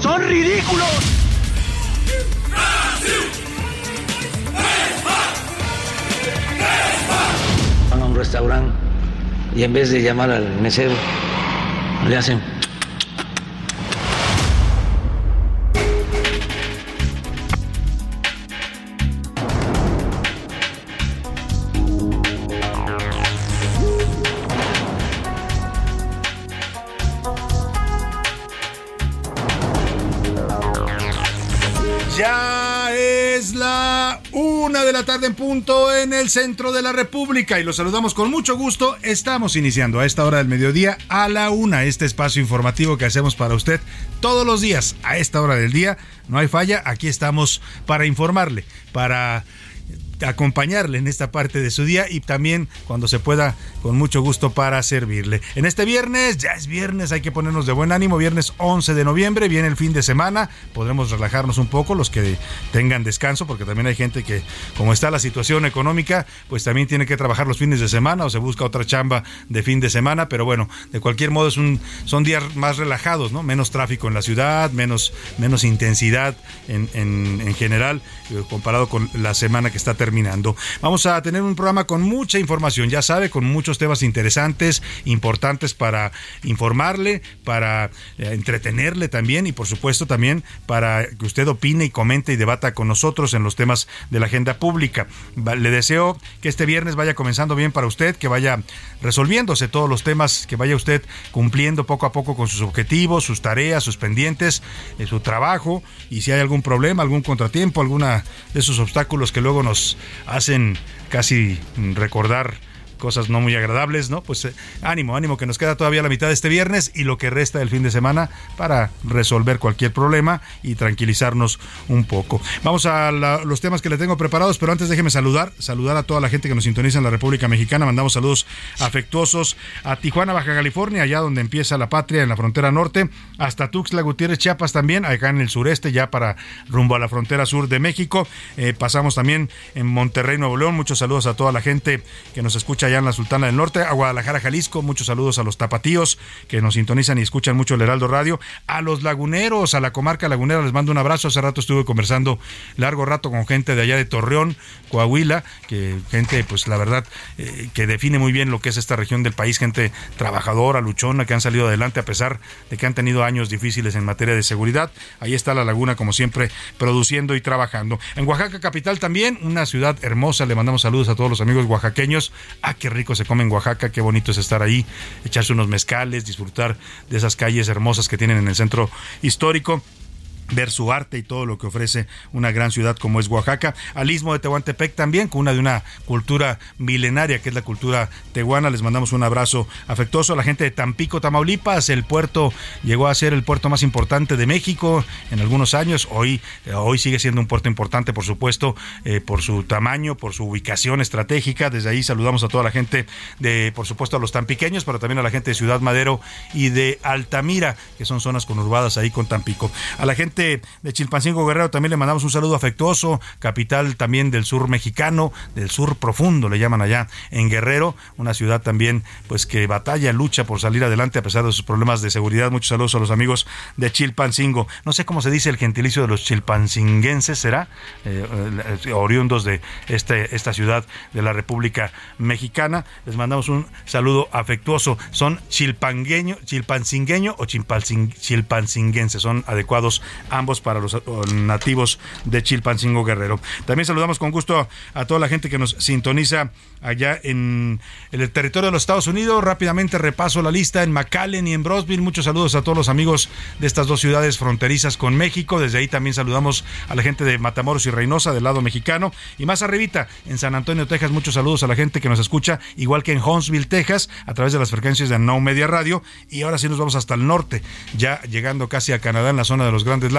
¡Son ridículos! van a un restaurante y en vez de llamar al mesero, le hacen... de la tarde en punto en el centro de la República y los saludamos con mucho gusto. Estamos iniciando a esta hora del mediodía a la una este espacio informativo que hacemos para usted todos los días a esta hora del día. No hay falla, aquí estamos para informarle, para acompañarle en esta parte de su día y también cuando se pueda con mucho gusto para servirle. En este viernes, ya es viernes, hay que ponernos de buen ánimo, viernes 11 de noviembre, viene el fin de semana, podremos relajarnos un poco los que tengan descanso porque también hay gente que como está la situación económica, pues también tiene que trabajar los fines de semana o se busca otra chamba de fin de semana, pero bueno, de cualquier modo es un son días más relajados, ¿no? Menos tráfico en la ciudad, menos menos intensidad en, en, en general eh, comparado con la semana que está terminando terminando. Vamos a tener un programa con mucha información, ya sabe, con muchos temas interesantes, importantes para informarle, para eh, entretenerle también y por supuesto también para que usted opine y comente y debata con nosotros en los temas de la agenda pública. Le deseo que este viernes vaya comenzando bien para usted, que vaya resolviéndose todos los temas, que vaya usted cumpliendo poco a poco con sus objetivos, sus tareas, sus pendientes, eh, su trabajo y si hay algún problema, algún contratiempo, alguna de esos obstáculos que luego nos hacen casi recordar cosas no muy agradables, ¿no? Pues eh, ánimo, ánimo, que nos queda todavía la mitad de este viernes y lo que resta del fin de semana para resolver cualquier problema y tranquilizarnos un poco. Vamos a los temas que le tengo preparados, pero antes déjeme saludar, saludar a toda la gente que nos sintoniza en la República Mexicana. Mandamos saludos afectuosos a Tijuana, Baja California, allá donde empieza la patria, en la frontera norte, hasta Tuxtla Gutiérrez, Chiapas también, acá en el sureste, ya para rumbo a la frontera sur de México. Eh, pasamos también en Monterrey, Nuevo León. Muchos saludos a toda la gente que nos escucha allá en la Sultana del Norte, a Guadalajara, Jalisco, muchos saludos a los tapatíos que nos sintonizan y escuchan mucho el Heraldo Radio, a los laguneros, a la comarca lagunera, les mando un abrazo, hace rato estuve conversando largo rato con gente de allá de Torreón, Coahuila, que gente, pues la verdad, eh, que define muy bien lo que es esta región del país, gente trabajadora, luchona, que han salido adelante a pesar de que han tenido años difíciles en materia de seguridad. Ahí está la laguna, como siempre, produciendo y trabajando. En Oaxaca capital también, una ciudad hermosa, le mandamos saludos a todos los amigos oaxaqueños. Qué rico se come en Oaxaca, qué bonito es estar ahí, echarse unos mezcales, disfrutar de esas calles hermosas que tienen en el centro histórico ver su arte y todo lo que ofrece una gran ciudad como es Oaxaca. Al istmo de Tehuantepec también, con una de una cultura milenaria que es la cultura tehuana. Les mandamos un abrazo afectuoso a la gente de Tampico, Tamaulipas. El puerto llegó a ser el puerto más importante de México en algunos años. Hoy, eh, hoy sigue siendo un puerto importante, por supuesto, eh, por su tamaño, por su ubicación estratégica. Desde ahí saludamos a toda la gente de, por supuesto, a los tampiqueños, pero también a la gente de Ciudad Madero y de Altamira, que son zonas conurbadas ahí con Tampico. A la gente de Chilpancingo Guerrero también le mandamos un saludo afectuoso, capital también del sur mexicano, del sur profundo le llaman allá en Guerrero, una ciudad también pues que batalla, lucha por salir adelante a pesar de sus problemas de seguridad. Muchos saludos a los amigos de Chilpancingo. No sé cómo se dice el gentilicio de los chilpancinguenses, ¿será? Eh, eh, oriundos de este, esta ciudad de la República Mexicana. Les mandamos un saludo afectuoso. Son chilpangueño, chilpancingueño o chilpancinguense. Son adecuados ambos para los nativos de Chilpancingo Guerrero. También saludamos con gusto a toda la gente que nos sintoniza allá en, el territorio de los Estados Unidos. Rápidamente repaso la lista en McAllen y en Brosville. Muchos saludos a todos los amigos de estas dos ciudades fronterizas con México. Desde ahí también saludamos a la gente de Matamoros y Reynosa del lado mexicano. Y más arribita, en San Antonio, Texas, muchos saludos a la gente que nos escucha, igual que en Huntsville, Texas, a través de las frecuencias de No Media Radio. Y ahora sí nos vamos hasta el norte, ya llegando casi a Canadá, en la zona de los Grandes Lagos,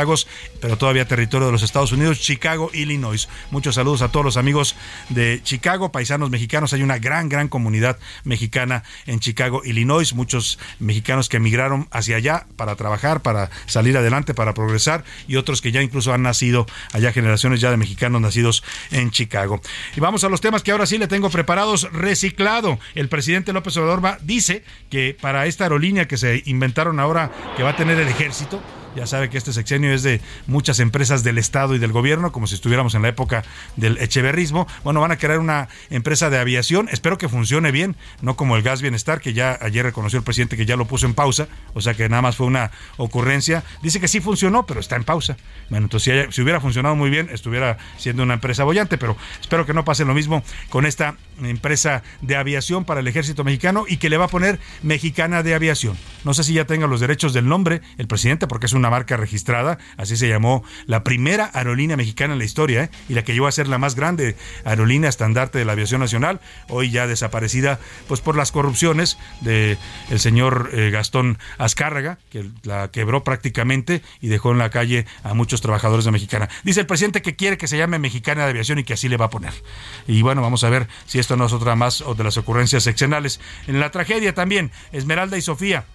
pero todavía territorio de los Estados Unidos, Chicago, Illinois. Muchos saludos a todos los amigos de Chicago, paisanos mexicanos hay una gran, gran comunidad mexicana en Chicago, Illinois. Muchos mexicanos que emigraron hacia allá para trabajar, para salir adelante, para progresar y otros que ya incluso han nacido allá, generaciones ya de mexicanos nacidos en Chicago. Y vamos a los temas que ahora sí le tengo preparados. Reciclado. El presidente López Obrador dice que para esta aerolínea que se inventaron ahora, que va a tener el ejército, ya sabe que este sexenio es de muchas empresas del Estado y del gobierno, como si estuviéramos en la época del echeverrismo. Bueno, van a crear una empresa de aviación. Espero que funcione bien, no como el gas bienestar, que ya ayer reconoció el presidente que ya lo puso en pausa, o sea que nada más fue una ocurrencia. Dice que sí funcionó, pero está en pausa. Bueno, entonces si, hubiera funcionado muy bien, estuviera siendo una empresa bollante, pero espero que no pase lo mismo con esta empresa de aviación para el ejército mexicano y que le va a poner Mexicana de Aviación. No sé si ya tenga los derechos del nombre el presidente, porque es una marca registrada, así se llamó la primera aerolínea mexicana en la historia ¿eh? y la que llegó a ser la más grande aerolínea estandarte de la aviación nacional, hoy ya desaparecida pues por las corrupciones de el señor eh, Gastón Azcárraga, que la quebró prácticamente y dejó en la calle a muchos trabajadores de Mexicana. Dice el presidente que quiere que se llame Mexicana de Aviación y que así le va a poner. Y bueno, vamos a ver si esto no es otra más de las ocurrencias seccionales. En la tragedia también, Esmeralda y Sofía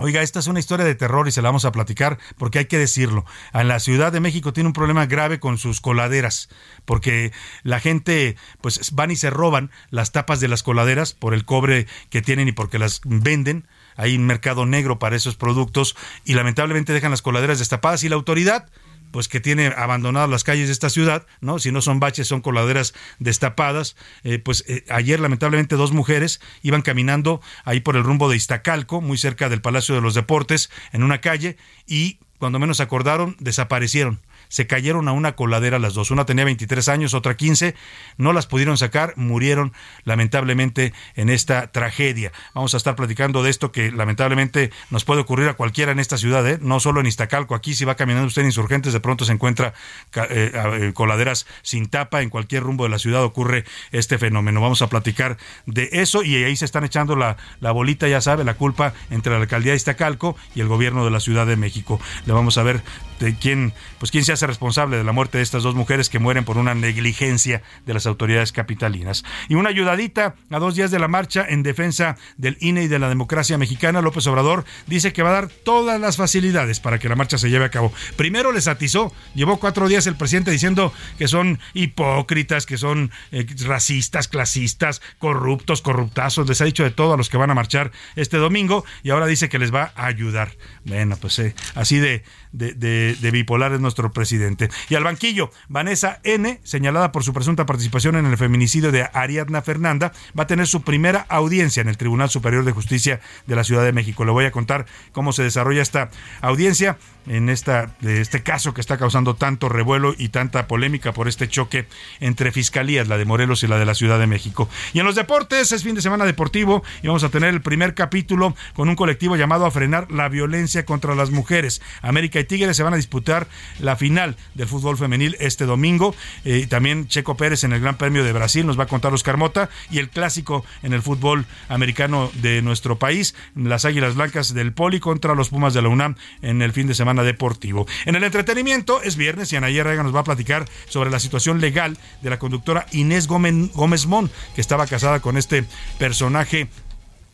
Oiga, esta es una historia de terror y se la vamos a platicar porque hay que decirlo. En la Ciudad de México tiene un problema grave con sus coladeras, porque la gente pues van y se roban las tapas de las coladeras por el cobre que tienen y porque las venden. Hay un mercado negro para esos productos y lamentablemente dejan las coladeras destapadas y la autoridad pues que tiene abandonadas las calles de esta ciudad, ¿no? Si no son baches, son coladeras destapadas. Eh, pues eh, ayer, lamentablemente, dos mujeres iban caminando ahí por el rumbo de Iztacalco, muy cerca del Palacio de los Deportes, en una calle, y cuando menos acordaron, desaparecieron se cayeron a una coladera las dos. Una tenía 23 años, otra 15. No las pudieron sacar, murieron lamentablemente en esta tragedia. Vamos a estar platicando de esto que lamentablemente nos puede ocurrir a cualquiera en esta ciudad, ¿eh? no solo en Iztacalco. Aquí si va caminando usted en Insurgentes, de pronto se encuentra eh, eh, coladeras sin tapa. En cualquier rumbo de la ciudad ocurre este fenómeno. Vamos a platicar de eso y ahí se están echando la, la bolita, ya sabe, la culpa entre la alcaldía de Iztacalco y el gobierno de la Ciudad de México. Le vamos a ver de quién, pues quién se hace responsable de la muerte de estas dos mujeres que mueren por una negligencia de las autoridades capitalinas. Y una ayudadita a dos días de la marcha en defensa del INE y de la democracia mexicana, López Obrador dice que va a dar todas las facilidades para que la marcha se lleve a cabo. Primero les atizó, llevó cuatro días el presidente diciendo que son hipócritas, que son eh, racistas, clasistas, corruptos, corruptazos, les ha dicho de todo a los que van a marchar este domingo y ahora dice que les va a ayudar. Bueno, pues eh, así de, de, bipolar es nuestro presidente. Y al banquillo, Vanessa N., señalada por su presunta participación en el feminicidio de Ariadna Fernanda, va a tener su primera audiencia en el Tribunal Superior de Justicia de la Ciudad de México. Le voy a contar cómo se desarrolla esta audiencia en esta, de este caso que está causando tanto revuelo y tanta polémica por este choque entre fiscalías, la de Morelos y la de la Ciudad de México. Y en los deportes, es fin de semana deportivo y vamos a tener el primer capítulo con un colectivo llamado a frenar la violencia contra las mujeres. América y Tigres se van a disputar la final del fútbol femenil este domingo. Eh, también Checo Pérez en el Gran Premio de Brasil nos va a contar Oscar Mota y el clásico en el fútbol americano de nuestro país, las Águilas Blancas del Poli contra los Pumas de la UNAM en el fin de semana deportivo. En el entretenimiento es viernes y Anaya Rega nos va a platicar sobre la situación legal de la conductora Inés Gómez, Gómez Mon, que estaba casada con este personaje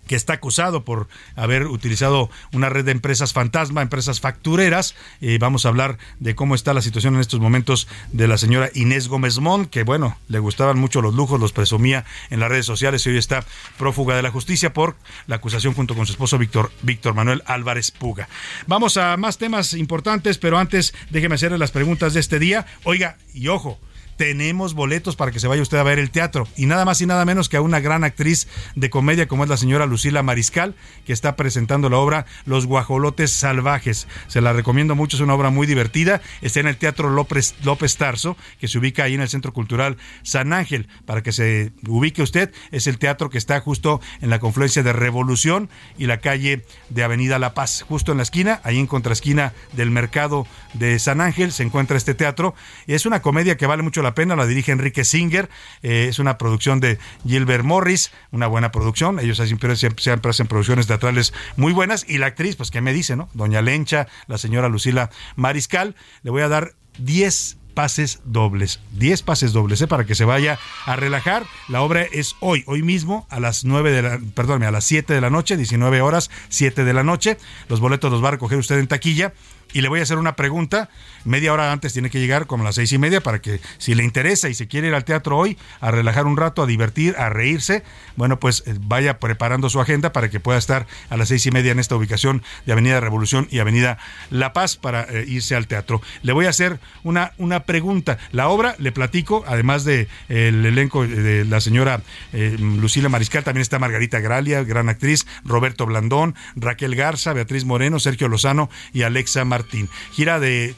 que está acusado por haber utilizado una red de empresas fantasma, empresas factureras. Eh, vamos a hablar de cómo está la situación en estos momentos de la señora Inés Gómez Mont, que bueno, le gustaban mucho los lujos, los presumía en las redes sociales y hoy está prófuga de la justicia por la acusación junto con su esposo Víctor, Víctor Manuel Álvarez Puga. Vamos a más temas importantes, pero antes déjeme hacerle las preguntas de este día. Oiga, y ojo, tenemos boletos para que se vaya usted a ver el teatro. Y nada más y nada menos que a una gran actriz de comedia como es la señora Lucila Mariscal, que está presentando la obra Los Guajolotes Salvajes. Se la recomiendo mucho, es una obra muy divertida. Está en el Teatro López, López Tarso, que se ubica ahí en el Centro Cultural San Ángel. Para que se ubique usted, es el teatro que está justo en la confluencia de Revolución y la calle de Avenida La Paz. Justo en la esquina, ahí en contraesquina del mercado de San Ángel, se encuentra este teatro. Es una comedia que vale mucho la pena, la dirige Enrique Singer, eh, es una producción de Gilbert Morris, una buena producción, ellos siempre, siempre, hacen producciones teatrales muy buenas, y la actriz, pues, ¿qué me dice, no? Doña Lencha, la señora Lucila Mariscal, le voy a dar 10 pases dobles. 10 pases dobles, ¿eh? para que se vaya a relajar. La obra es hoy, hoy mismo, a las 9 de la, a las 7 de la noche, 19 horas, 7 de la noche. Los boletos los va a recoger usted en taquilla y le voy a hacer una pregunta. Media hora antes tiene que llegar, como a las seis y media, para que si le interesa y se quiere ir al teatro hoy, a relajar un rato, a divertir, a reírse, bueno, pues eh, vaya preparando su agenda para que pueda estar a las seis y media en esta ubicación de Avenida Revolución y Avenida La Paz para eh, irse al teatro. Le voy a hacer una, una pregunta. La obra, le platico, además de el elenco de la señora eh, Lucila Mariscal, también está Margarita Gralia, gran actriz, Roberto Blandón, Raquel Garza, Beatriz Moreno, Sergio Lozano y Alexa Martínez. Gira, de,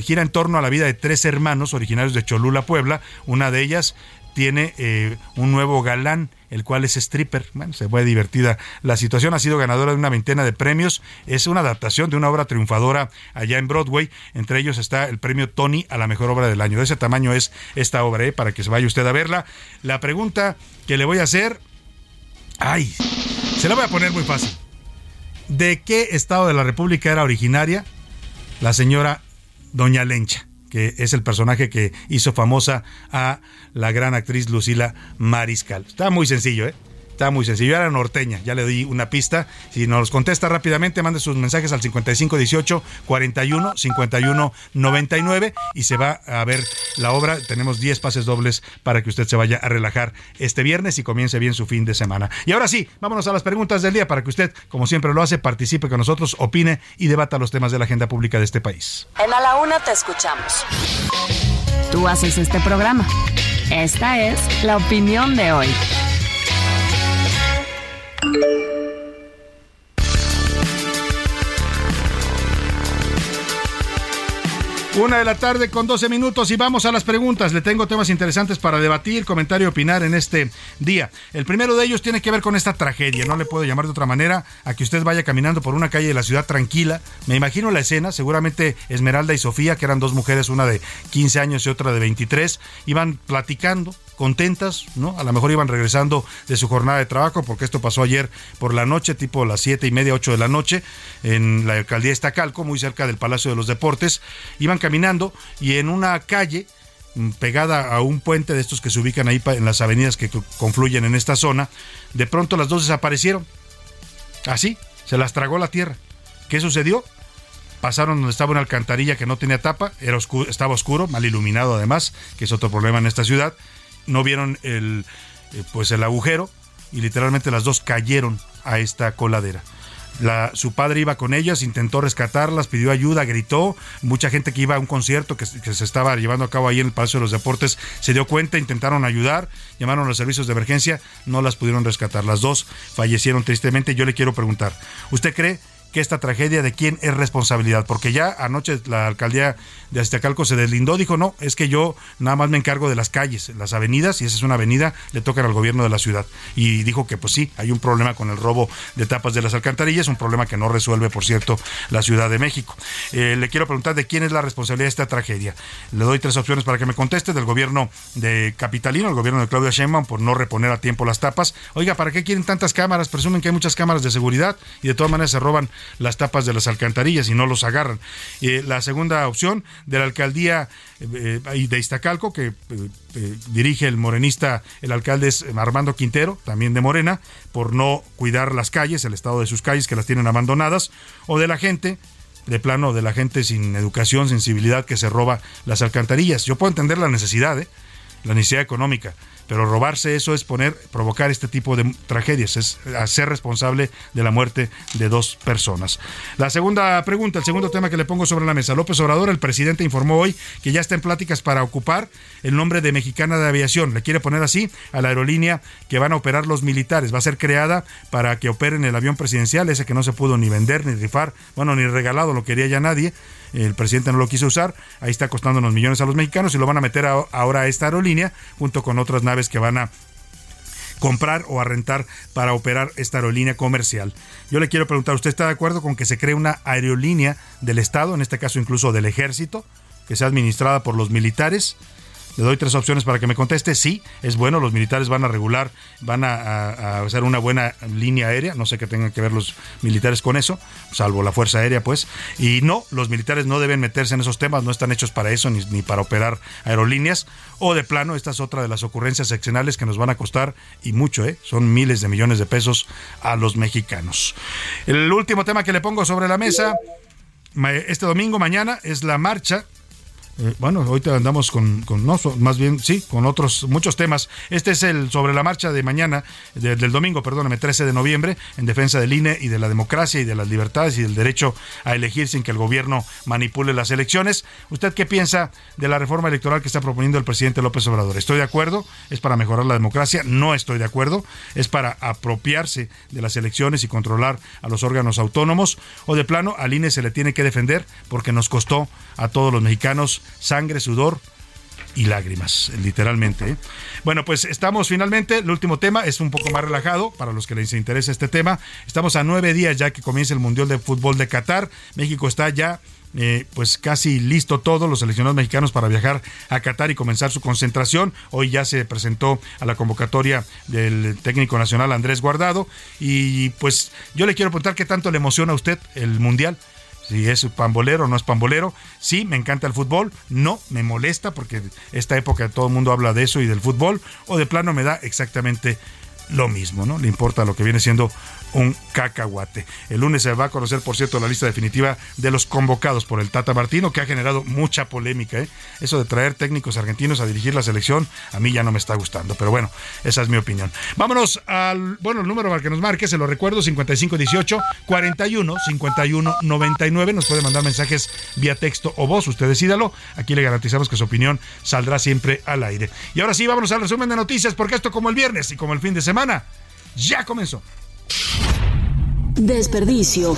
gira en torno a la vida de tres hermanos originarios de Cholula, Puebla. Una de ellas tiene eh, un nuevo galán, el cual es stripper. Bueno, se fue divertida. La situación ha sido ganadora de una veintena de premios. Es una adaptación de una obra triunfadora allá en Broadway. Entre ellos está el premio Tony a la mejor obra del año. De ese tamaño es esta obra, ¿eh? para que se vaya usted a verla. La pregunta que le voy a hacer. Ay, se la voy a poner muy fácil. ¿De qué estado de la República era originaria la señora Doña Lencha, que es el personaje que hizo famosa a la gran actriz Lucila Mariscal. Está muy sencillo, ¿eh? Está muy sencillo, era norteña, ya le di una pista. Si nos contesta rápidamente, mande sus mensajes al 5518 41 51 99 y se va a ver la obra. Tenemos 10 pases dobles para que usted se vaya a relajar este viernes y comience bien su fin de semana. Y ahora sí, vámonos a las preguntas del día para que usted, como siempre lo hace, participe con nosotros, opine y debata los temas de la agenda pública de este país. En A la Una te escuchamos. Tú haces este programa. Esta es la opinión de hoy. Thank you Una de la tarde con 12 minutos y vamos a las preguntas. Le tengo temas interesantes para debatir, comentar y opinar en este día. El primero de ellos tiene que ver con esta tragedia. No le puedo llamar de otra manera a que usted vaya caminando por una calle de la ciudad tranquila. Me imagino la escena, seguramente Esmeralda y Sofía, que eran dos mujeres, una de 15 años y otra de 23, iban platicando, contentas, ¿no? A lo mejor iban regresando de su jornada de trabajo, porque esto pasó ayer por la noche, tipo las siete y media, 8 de la noche, en la alcaldía de Estacalco, muy cerca del Palacio de los Deportes. Iban caminando y en una calle mm, pegada a un puente de estos que se ubican ahí en las avenidas que confluyen en esta zona, de pronto las dos desaparecieron. Así, se las tragó la tierra. ¿Qué sucedió? Pasaron donde estaba una alcantarilla que no tenía tapa, era estaba oscuro, mal iluminado además, que es otro problema en esta ciudad no vieron el, eh, pues el agujero y literalmente las dos cayeron a esta coladera. La, su padre iba con ellas, intentó rescatarlas, pidió ayuda, gritó. Mucha gente que iba a un concierto que, se estaba llevando a cabo ahí en el Palacio de los Deportes se dio cuenta, intentaron ayudar, llamaron a los servicios de emergencia, no las pudieron rescatar. Las dos fallecieron tristemente. Yo le quiero preguntar, ¿usted cree que esta tragedia de quién es responsabilidad? Porque ya anoche la alcaldía de Aztecalco se deslindó, dijo, no, es que yo nada más me encargo de las calles, las avenidas, y esa es una avenida, le tocan al gobierno de la ciudad. Y dijo que pues sí, hay un problema con el robo de tapas de las alcantarillas, un problema que no resuelve, por cierto, la Ciudad de México. Eh, le quiero preguntar de quién es la responsabilidad de esta tragedia. Le doy tres opciones para que me conteste, del gobierno de Capitalino, el gobierno de Claudia Sheinbaum, por no reponer a tiempo las tapas. Oiga, ¿para qué quieren tantas cámaras? Presumen que hay muchas cámaras de seguridad y de todas maneras se roban las tapas de las alcantarillas y no los agarran. la segunda opción de la alcaldía eh, de Iztacalco, que dirige el morenista, el alcalde es Armando Quintero, también de Morena, por no cuidar las calles, el estado de sus calles que las tienen abandonadas, o de la gente de plano de la gente sin educación, sensibilidad que se roba las alcantarillas. Yo puedo entender la necesidad, ¿eh? la necesidad económica, pero robarse eso es poner, provocar este tipo de tragedias, es ser responsable de la muerte de dos personas. La segunda pregunta, el segundo tema que le pongo sobre la mesa. López Obrador, el presidente informó hoy que ya está en pláticas para ocupar el nombre de Mexicana de Aviación. Le quiere poner así a la aerolínea que van a operar los militares. Va a ser creada para que operen el avión presidencial, ese que no se pudo ni vender, ni rifar, bueno, ni regalado, lo quería ya nadie el presidente no lo quiso usar, ahí está costando unos millones a los mexicanos y lo van a meter ahora a esta aerolínea junto con otras naves que van a comprar o a rentar para operar esta aerolínea comercial. Yo le quiero preguntar, ¿usted está de acuerdo con que se cree una aerolínea del Estado, en este caso incluso del ejército, que sea administrada por los militares? Le doy tres opciones para que me conteste. Sí, es bueno, los militares van a regular, van a, hacer una buena línea aérea, no sé qué tengan que ver los militares con eso, salvo la Fuerza Aérea, pues. Y no, los militares no deben meterse en esos temas, no están hechos para eso, ni, para operar aerolíneas. O de plano, esta es otra de las ocurrencias seccionales que nos van a costar, y mucho, ¿eh? son miles de millones de pesos a los mexicanos. El último tema que le pongo sobre la mesa, este domingo, mañana, es la marcha eh, bueno, ahorita andamos con, no, más bien, sí, con otros, muchos temas. Este es el sobre la marcha de mañana, del domingo, perdóname, 13 de noviembre, en defensa del INE y de la democracia y de las libertades y del derecho a elegir sin que el gobierno manipule las elecciones. ¿Usted qué piensa de la reforma electoral que está proponiendo el presidente López Obrador? ¿Estoy de acuerdo? ¿Es para mejorar la democracia? No estoy de acuerdo. ¿Es para apropiarse de las elecciones y controlar a los órganos autónomos? ¿O de plano al INE se le tiene que defender porque nos costó a todos los mexicanos sangre, sudor y lágrimas, literalmente. ¿eh? Bueno, pues estamos finalmente, el último tema es un poco más relajado para los que les interesa este tema. Estamos a nueve días ya que comienza el Mundial de Fútbol de Qatar. México está ya eh, pues casi listo todo, los seleccionados mexicanos para viajar a Qatar y comenzar su concentración. Hoy ya se presentó a la convocatoria del técnico nacional Andrés Guardado y pues yo le quiero preguntar qué tanto le emociona a usted el Mundial si es pambolero o no es pambolero. Sí, me encanta el fútbol. No, me molesta porque esta época todo el mundo habla de eso y del fútbol. O de plano me da exactamente lo mismo, ¿no? Le importa lo que viene siendo un cacahuate. El lunes se va a conocer, por cierto, la lista definitiva de los convocados por el Tata Martino, que ha generado mucha polémica. ¿eh? Eso de traer técnicos argentinos a dirigir la selección, a mí ya no me está gustando. Pero bueno, esa es mi opinión. Vámonos al, bueno, el número para que nos marque, se lo recuerdo, 5518 41 51 99. Nos puede mandar mensajes vía texto o voz, usted decídalo. Aquí le garantizamos que su opinión saldrá siempre al aire. Y ahora sí, vámonos al resumen de noticias, porque esto como el viernes y como el fin de semana, ya comenzó. Desperdicio.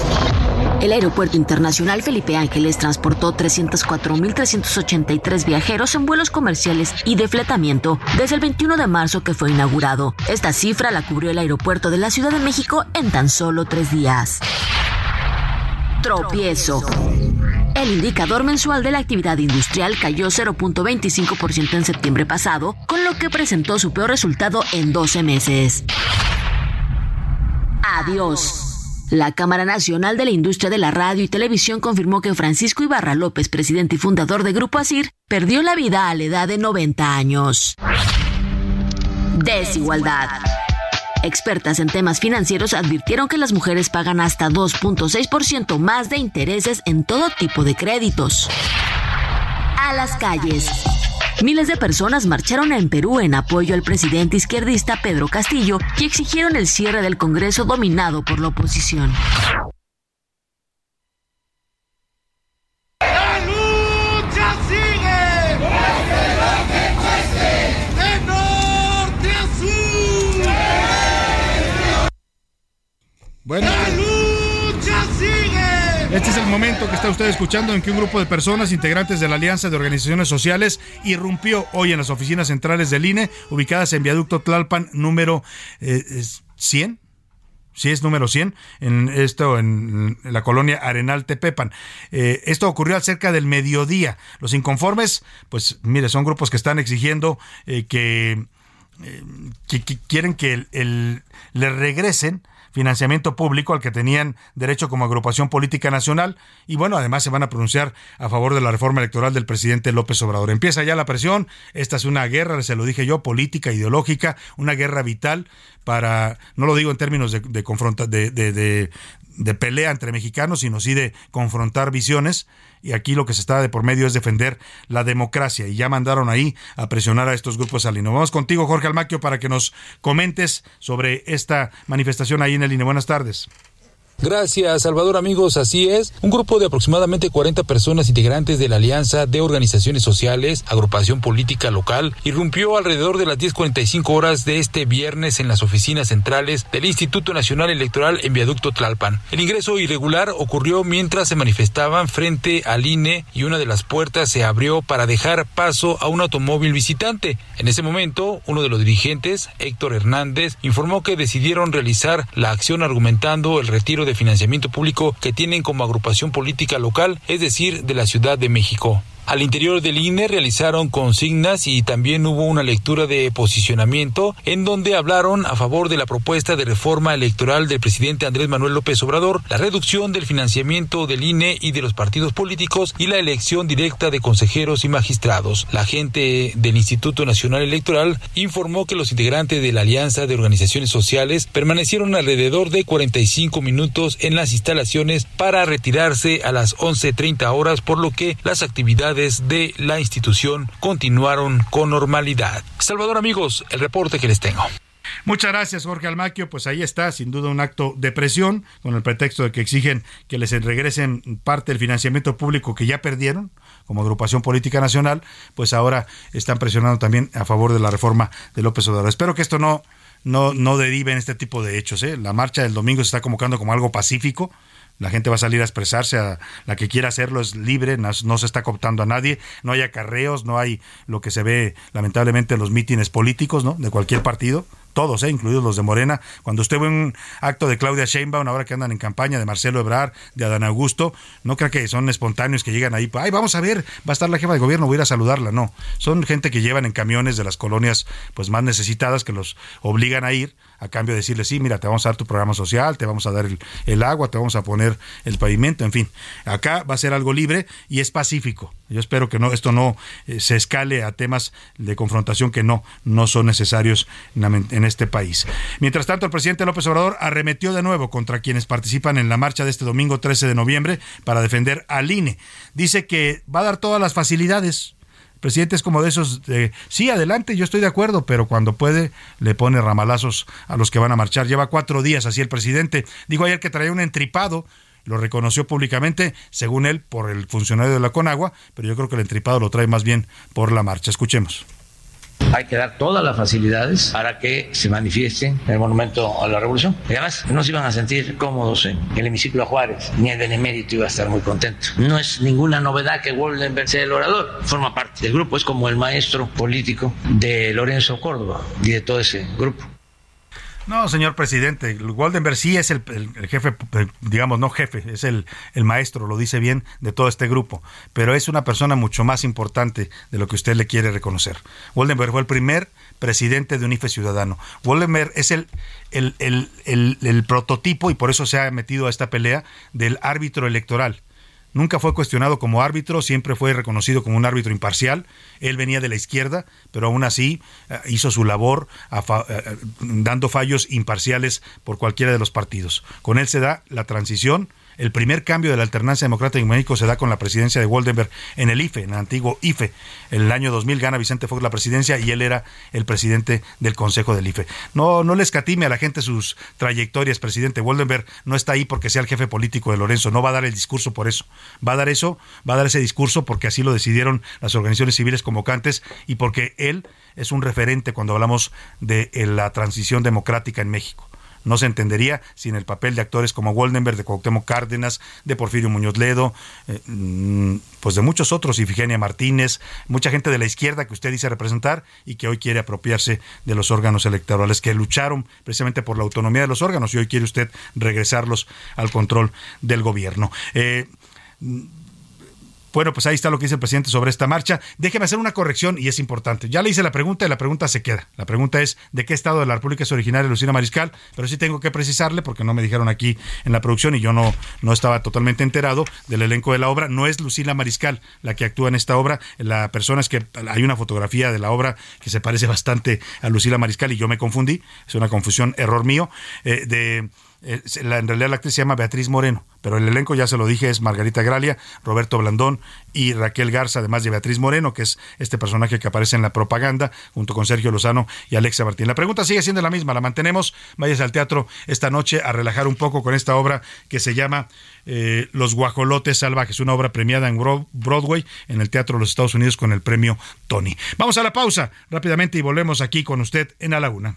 El Aeropuerto Internacional Felipe Ángeles transportó 304.383 viajeros en vuelos comerciales y de fletamiento desde el 21 de marzo que fue inaugurado. Esta cifra la cubrió el aeropuerto de la Ciudad de México en tan solo tres días. Tropiezo. El indicador mensual de la actividad industrial cayó 0.25% en septiembre pasado, con lo que presentó su peor resultado en 12 meses. Adiós. La Cámara Nacional de la Industria de la Radio y Televisión confirmó que Francisco Ibarra López, presidente y fundador de Grupo ASIR, perdió la vida a la edad de 90 años. Desigualdad. Expertas en temas financieros advirtieron que las mujeres pagan hasta 2.6% más de intereses en todo tipo de créditos. A las calles. Miles de personas marcharon en Perú en apoyo al presidente izquierdista Pedro Castillo y exigieron el cierre del Congreso dominado por la oposición. Bueno. Este es el momento que está usted escuchando en que un grupo de personas integrantes de la Alianza de Organizaciones Sociales irrumpió hoy en las oficinas centrales del INE, ubicadas en Viaducto Tlalpan número 100. Eh, sí, es número 100, en esto en, la colonia Arenal Tepepan. Eh, esto ocurrió al cerca del mediodía. Los inconformes, pues mire, son grupos que están exigiendo eh, que, que, quieren que el, le regresen financiamiento público al que tenían derecho como agrupación política nacional y bueno, además se van a pronunciar a favor de la reforma electoral del presidente López Obrador. Empieza ya la presión, esta es una guerra, se lo dije yo, política, ideológica, una guerra vital para, no lo digo en términos de, de, de, de, de pelea entre mexicanos, sino sí de confrontar visiones. Y aquí lo que se está de por medio es defender la democracia. Y ya mandaron ahí a presionar a estos grupos al INE. Vamos contigo, Jorge Almaquio, para que nos comentes sobre esta manifestación ahí en el INE. Buenas tardes. Gracias, Salvador, amigos. Así es. Un grupo de aproximadamente 40 personas integrantes de la Alianza de Organizaciones Sociales, agrupación política local, irrumpió alrededor de las 10.45 horas de este viernes en las oficinas centrales del Instituto Nacional Electoral en Viaducto Tlalpan. El ingreso irregular ocurrió mientras se manifestaban frente al INE y una de las puertas se abrió para dejar paso a un automóvil visitante. En ese momento, uno de los dirigentes, Héctor Hernández, informó que decidieron realizar la acción argumentando el retiro de financiamiento público que tienen como agrupación política local, es decir, de la Ciudad de México. Al interior del INE realizaron consignas y también hubo una lectura de posicionamiento en donde hablaron a favor de la propuesta de reforma electoral del presidente Andrés Manuel López Obrador, la reducción del financiamiento del INE y de los partidos políticos y la elección directa de consejeros y magistrados. La gente del Instituto Nacional Electoral informó que los integrantes de la Alianza de Organizaciones Sociales permanecieron alrededor de 45 minutos en las instalaciones para retirarse a las 11.30 horas, por lo que las actividades de la institución continuaron con normalidad. Salvador amigos, el reporte que les tengo. Muchas gracias, Jorge Almaquio. Pues ahí está, sin duda, un acto de presión con el pretexto de que exigen que les regresen parte del financiamiento público que ya perdieron como agrupación política nacional, pues ahora están presionando también a favor de la reforma de López Obrador. Espero que esto no, no, no derive en este tipo de hechos. ¿eh? La marcha del domingo se está convocando como algo pacífico la gente va a salir a expresarse, a, la que quiera hacerlo es libre, no, se está cooptando a nadie, no hay acarreos, no hay lo que se ve lamentablemente en los mítines políticos, ¿no? De cualquier partido todos, ¿eh? incluidos los de Morena. Cuando usted ve un acto de Claudia Sheinbaum, ahora que andan en campaña, de Marcelo Ebrard, de Adán Augusto, no creo que son espontáneos que llegan ahí, ay, vamos a ver, va a estar la jefa de gobierno, voy a ir a saludarla. No, son gente que llevan en camiones de las colonias pues más necesitadas que los obligan a ir a cambio de decirles, sí, mira, te vamos a dar tu programa social, te vamos a dar el, agua, te vamos a poner el pavimento, en fin. Acá va a ser algo libre y es pacífico. Yo espero que no esto no eh, se escale a temas de confrontación que no, no son necesarios en en este país. Mientras tanto, el presidente López Obrador arremetió de nuevo contra quienes participan en la marcha de este domingo 13 de noviembre para defender al INE. Dice que va a dar todas las facilidades. Presidente es como de esos, de, sí, adelante, yo estoy de acuerdo, pero cuando puede le pone ramalazos a los que van a marchar. Lleva cuatro días así el presidente. Dijo ayer que traía un entripado lo reconoció públicamente, según él, por el funcionario de la Conagua, pero yo creo que el entripado lo trae más bien por la marcha. Escuchemos. Hay que dar todas las facilidades para que se manifieste el monumento a la revolución. Y además, no se iban a sentir cómodos en el hemiciclo a Juárez, ni el benemérito iba a estar muy contento. No es ninguna novedad que Woldenberg sea el orador, forma parte del grupo, es como el maestro político de Lorenzo Córdoba y de todo ese grupo. No, señor presidente, Goldenberg sí es el, jefe, digamos, no jefe, es el, el, maestro, lo dice bien, de todo este grupo, pero es una persona mucho más importante de lo que usted le quiere reconocer. Goldenberg fue el primer presidente de un IFE ciudadano. Goldenberg es el, el prototipo, y por eso se ha metido a esta pelea, del árbitro electoral Nunca fue cuestionado como árbitro, siempre fue reconocido como un árbitro imparcial. Él venía de la izquierda, pero aún así eh, hizo su labor eh, eh, dando fallos imparciales por cualquiera de los partidos. Con él se da la transición el primer cambio de la alternancia democrática en México se da con la presidencia de Goldenberg en el IFE, en el antiguo IFE. En el año 2000 gana Vicente Fox la presidencia y él era el presidente del Consejo del IFE. No, no le escatime a la gente sus trayectorias, presidente. Goldenberg no está ahí porque sea el jefe político de Lorenzo, no va a dar el discurso por eso. Va a dar eso, va a dar ese discurso porque así lo decidieron las organizaciones civiles convocantes y porque él es un referente cuando hablamos de eh, la transición democrática en México no se entendería sin el papel de actores como Goldenberg, de Cuauhtémoc Cárdenas, de Porfirio Muñoz Ledo, eh, mm, pues de muchos otros, Ifigenia Martínez, mucha gente de la izquierda que usted dice representar y que hoy quiere apropiarse de los órganos electorales, que lucharon precisamente por la autonomía de los órganos y hoy quiere usted regresarlos al control del gobierno. Eh, Bueno, pues ahí está lo que dice el presidente sobre esta marcha. Déjeme hacer una corrección y es importante. Ya le hice la pregunta y la pregunta se queda. La pregunta es de qué estado de la República es originaria Lucina Mariscal, pero sí tengo que precisarle porque no me dijeron aquí en la producción y yo no, no estaba totalmente enterado del elenco de la obra. No es Lucila Mariscal la que actúa en esta obra. La persona es que hay una fotografía de la obra que se parece bastante a Lucila Mariscal y yo me confundí. Es una confusión, error mío. Eh, de en realidad la actriz se llama Beatriz Moreno, pero el elenco, ya se lo dije, es Margarita Gralia, Roberto Blandón y Raquel Garza, además de Beatriz Moreno, que es este personaje que aparece en la propaganda, junto con Sergio Lozano y Alexia Martín. La pregunta sigue siendo la misma, la mantenemos. Vayas al teatro esta noche a relajar un poco con esta obra que se llama eh, Los Guajolotes Salvajes, una obra premiada en Broadway, en el Teatro de los Estados Unidos con el premio Tony. Vamos a la pausa rápidamente y volvemos aquí con usted en la Una.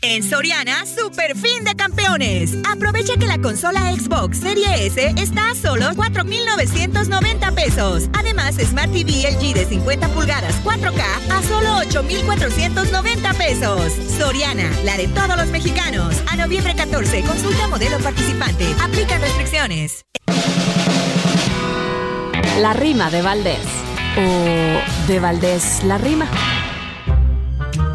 En Soriana, super fin de campeones. Aprovecha que la consola Xbox Serie S está a solo 4,990 pesos. Además, Smart TV LG de 50 pulgadas 4K a solo 8,490 pesos. Soriana, la de todos los mexicanos. A noviembre 14, consulta modelo participante. Aplica restricciones. La rima de Valdés. O de Valdés la rima.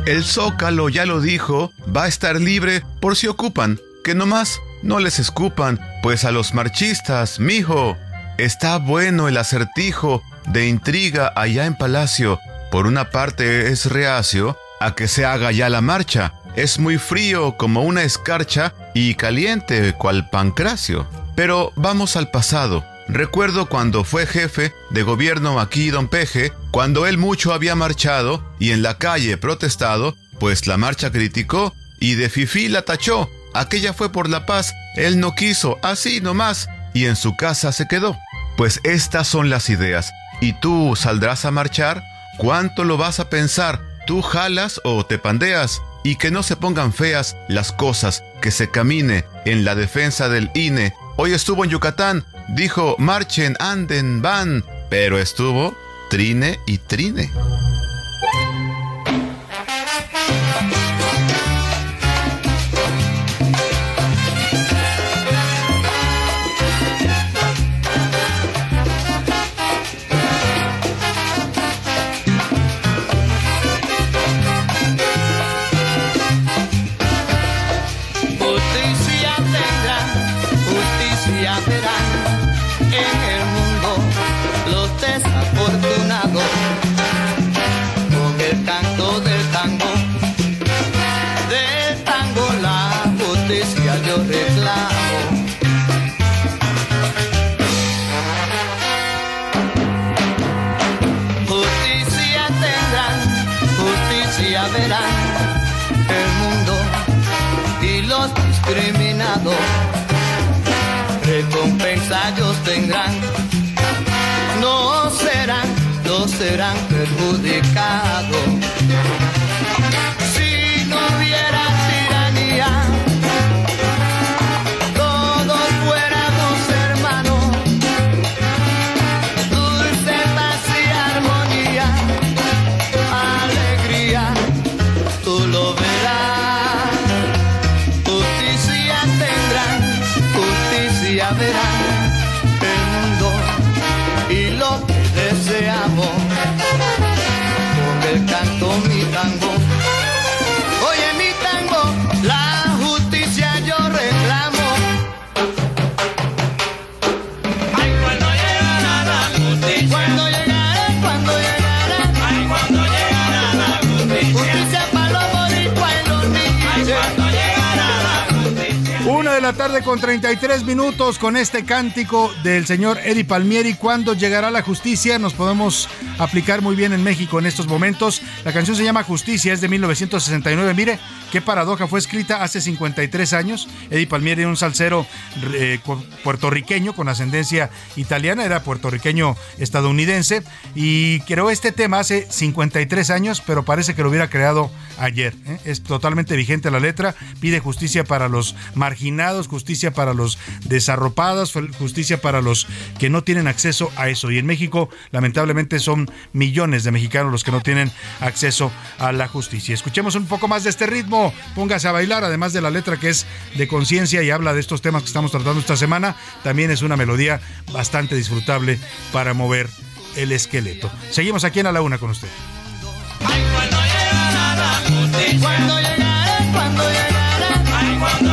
El Zócalo ya lo dijo, va a estar libre por si ocupan, que nomás no les escupan, pues a los marchistas, mijo, está bueno el acertijo de intriga allá en Palacio. Por una parte es reacio a que se haga ya la marcha, es muy frío como una escarcha y caliente cual pancracio. Pero vamos al pasado. Recuerdo cuando fue jefe de gobierno aquí don Peje, cuando él mucho había marchado y en la calle protestado, pues la marcha criticó y de Fifi la tachó. Aquella fue por la paz, él no quiso, así nomás, y en su casa se quedó. Pues estas son las ideas. ¿Y tú saldrás a marchar? ¿Cuánto lo vas a pensar? ¿Tú jalas o te pandeas? Y que no se pongan feas las cosas, que se camine en la defensa del INE. Hoy estuvo en Yucatán, Dijo, marchen, anden, van, pero estuvo trine y trine. Serán perjudicados. Tarde con 33 minutos con este cántico del señor Eddie Palmieri. ¿Cuándo llegará la justicia? Nos podemos aplicar muy bien en México en estos momentos. La canción se llama Justicia, es de 1969. Mire, qué paradoja, fue escrita hace 53 años. Eddie Palmieri, un salsero eh, puertorriqueño con ascendencia italiana, era puertorriqueño estadounidense y creó este tema hace 53 años, pero parece que lo hubiera creado ayer. ¿eh? Es totalmente vigente la letra, pide justicia para los marginados, justicia para los desarropados, justicia para los que no tienen acceso a eso. Y en México, lamentablemente, son millones de mexicanos los que no tienen acceso a la justicia. Escuchemos un poco más de este ritmo, póngase a bailar, además de la letra que es de conciencia y habla de estos temas que estamos tratando esta semana, también es una melodía bastante disfrutable para mover el esqueleto. Seguimos aquí en A la Una con usted. Cuando llegará, cuando llegará, ay, cuando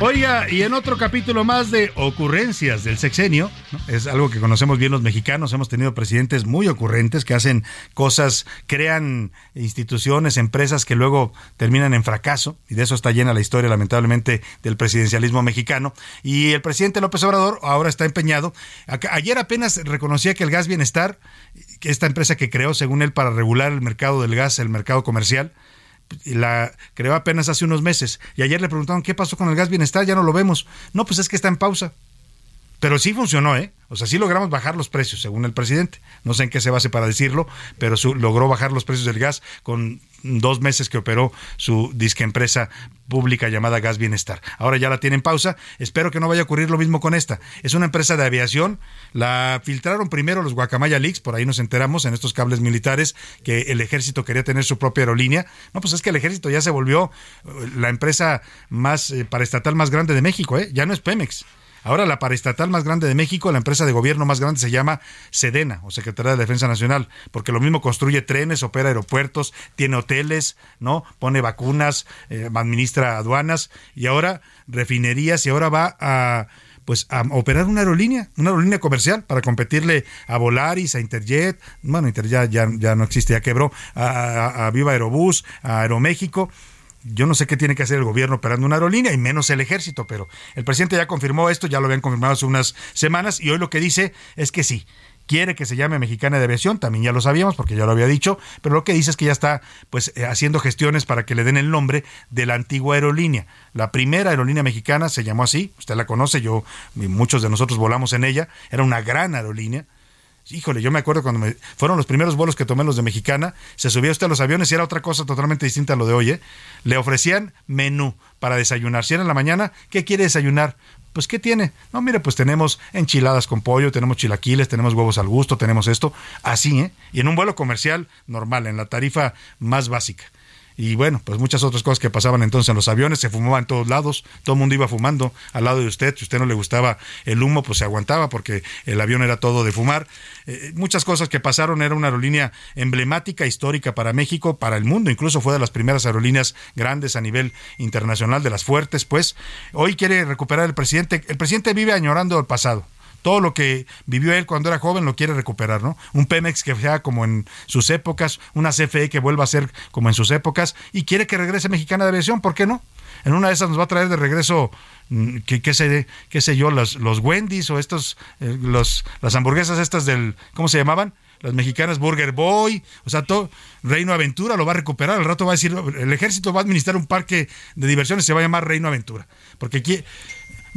Oiga, y en otro capítulo más de ocurrencias del sexenio, es algo que conocemos bien los mexicanos, hemos tenido presidentes muy ocurrentes que hacen cosas, crean instituciones, empresas que luego terminan en fracaso, y de eso está llena la historia lamentablemente del presidencialismo mexicano, y el presidente López Obrador ahora está empeñado, ayer apenas reconocía que el gas bienestar, esta empresa que creó según él para regular el mercado del gas, el mercado comercial, la creó apenas hace unos meses. Y ayer le preguntaron qué pasó con el gas bienestar, ya no lo vemos. No, pues es que está en pausa. Pero sí funcionó, ¿eh? O sea, sí logramos bajar los precios, según el presidente. No sé en qué se base para decirlo, pero logró bajar los precios del gas con dos meses que operó su disque empresa pública llamada Gas Bienestar. Ahora ya la tiene en pausa. Espero que no vaya a ocurrir lo mismo con esta. Es una empresa de aviación. La filtraron primero los Guacamaya Leaks, por ahí nos enteramos en estos cables militares que el ejército quería tener su propia aerolínea. No, pues es que el ejército ya se volvió eh, la empresa más eh, paraestatal más grande de México, ¿eh? Ya no es Pemex. Ahora la paraestatal más grande de México, la empresa de gobierno más grande se llama Sedena o Secretaría de Defensa Nacional, porque lo mismo construye trenes, opera aeropuertos, tiene hoteles, ¿no? Pone vacunas, eh, administra aduanas y ahora refinerías y ahora va a pues a operar una aerolínea, una aerolínea comercial para competirle a Volaris, a Interjet, bueno, Interjet ya, ya no existe, ya quebró, a, a, a Viva Aerobús, a Aeroméxico yo no sé qué tiene que hacer el gobierno operando una aerolínea y menos el ejército, pero el presidente ya confirmó esto, ya lo habían confirmado hace unas semanas y hoy lo que dice es que sí, quiere que se llame Mexicana de Aviación, también ya lo sabíamos porque ya lo había dicho, pero lo que dice es que ya está pues eh, haciendo gestiones para que le den el nombre de la antigua aerolínea. La primera aerolínea mexicana se llamó así, usted la conoce, yo muchos de nosotros volamos en ella, era una gran aerolínea híjole, yo me acuerdo cuando me, fueron los primeros vuelos que tomé los de Mexicana, se subía usted a los aviones y era otra cosa totalmente distinta a lo de hoy. ¿eh? Le ofrecían menú para desayunar. Si era en la mañana, ¿qué quiere desayunar? Pues, ¿qué tiene? No, mire, pues tenemos enchiladas con pollo, tenemos chilaquiles, tenemos huevos al gusto, tenemos esto, así, ¿eh? Y en un vuelo comercial normal, en la tarifa más básica y bueno, pues muchas otras cosas que pasaban entonces en los aviones, se fumaba en todos lados, todo el mundo iba fumando al lado de usted, si usted no le gustaba el humo, pues se aguantaba porque el avión era todo de fumar. Eh, muchas cosas que pasaron, era una aerolínea emblemática, histórica para México, para el mundo, incluso fue de las primeras aerolíneas grandes a nivel internacional, de las fuertes, pues hoy quiere recuperar el presidente, el presidente vive añorando el pasado todo lo que vivió él cuando era joven lo quiere recuperar, ¿no? Un Pemex que sea como en sus épocas, una CFE que vuelva a ser como en sus épocas y quiere que regrese Mexicana de Aviación, ¿por qué no? En una de esas nos va a traer de regreso mm, qué, sé, yo, los, los Wendy's o estos, eh, los, las hamburguesas estas del, ¿cómo se llamaban? las mexicanas Burger Boy, o sea, todo Reino Aventura lo va a recuperar, al rato va a decir, el ejército va a administrar un parque de diversiones, se va a llamar Reino Aventura, porque aquí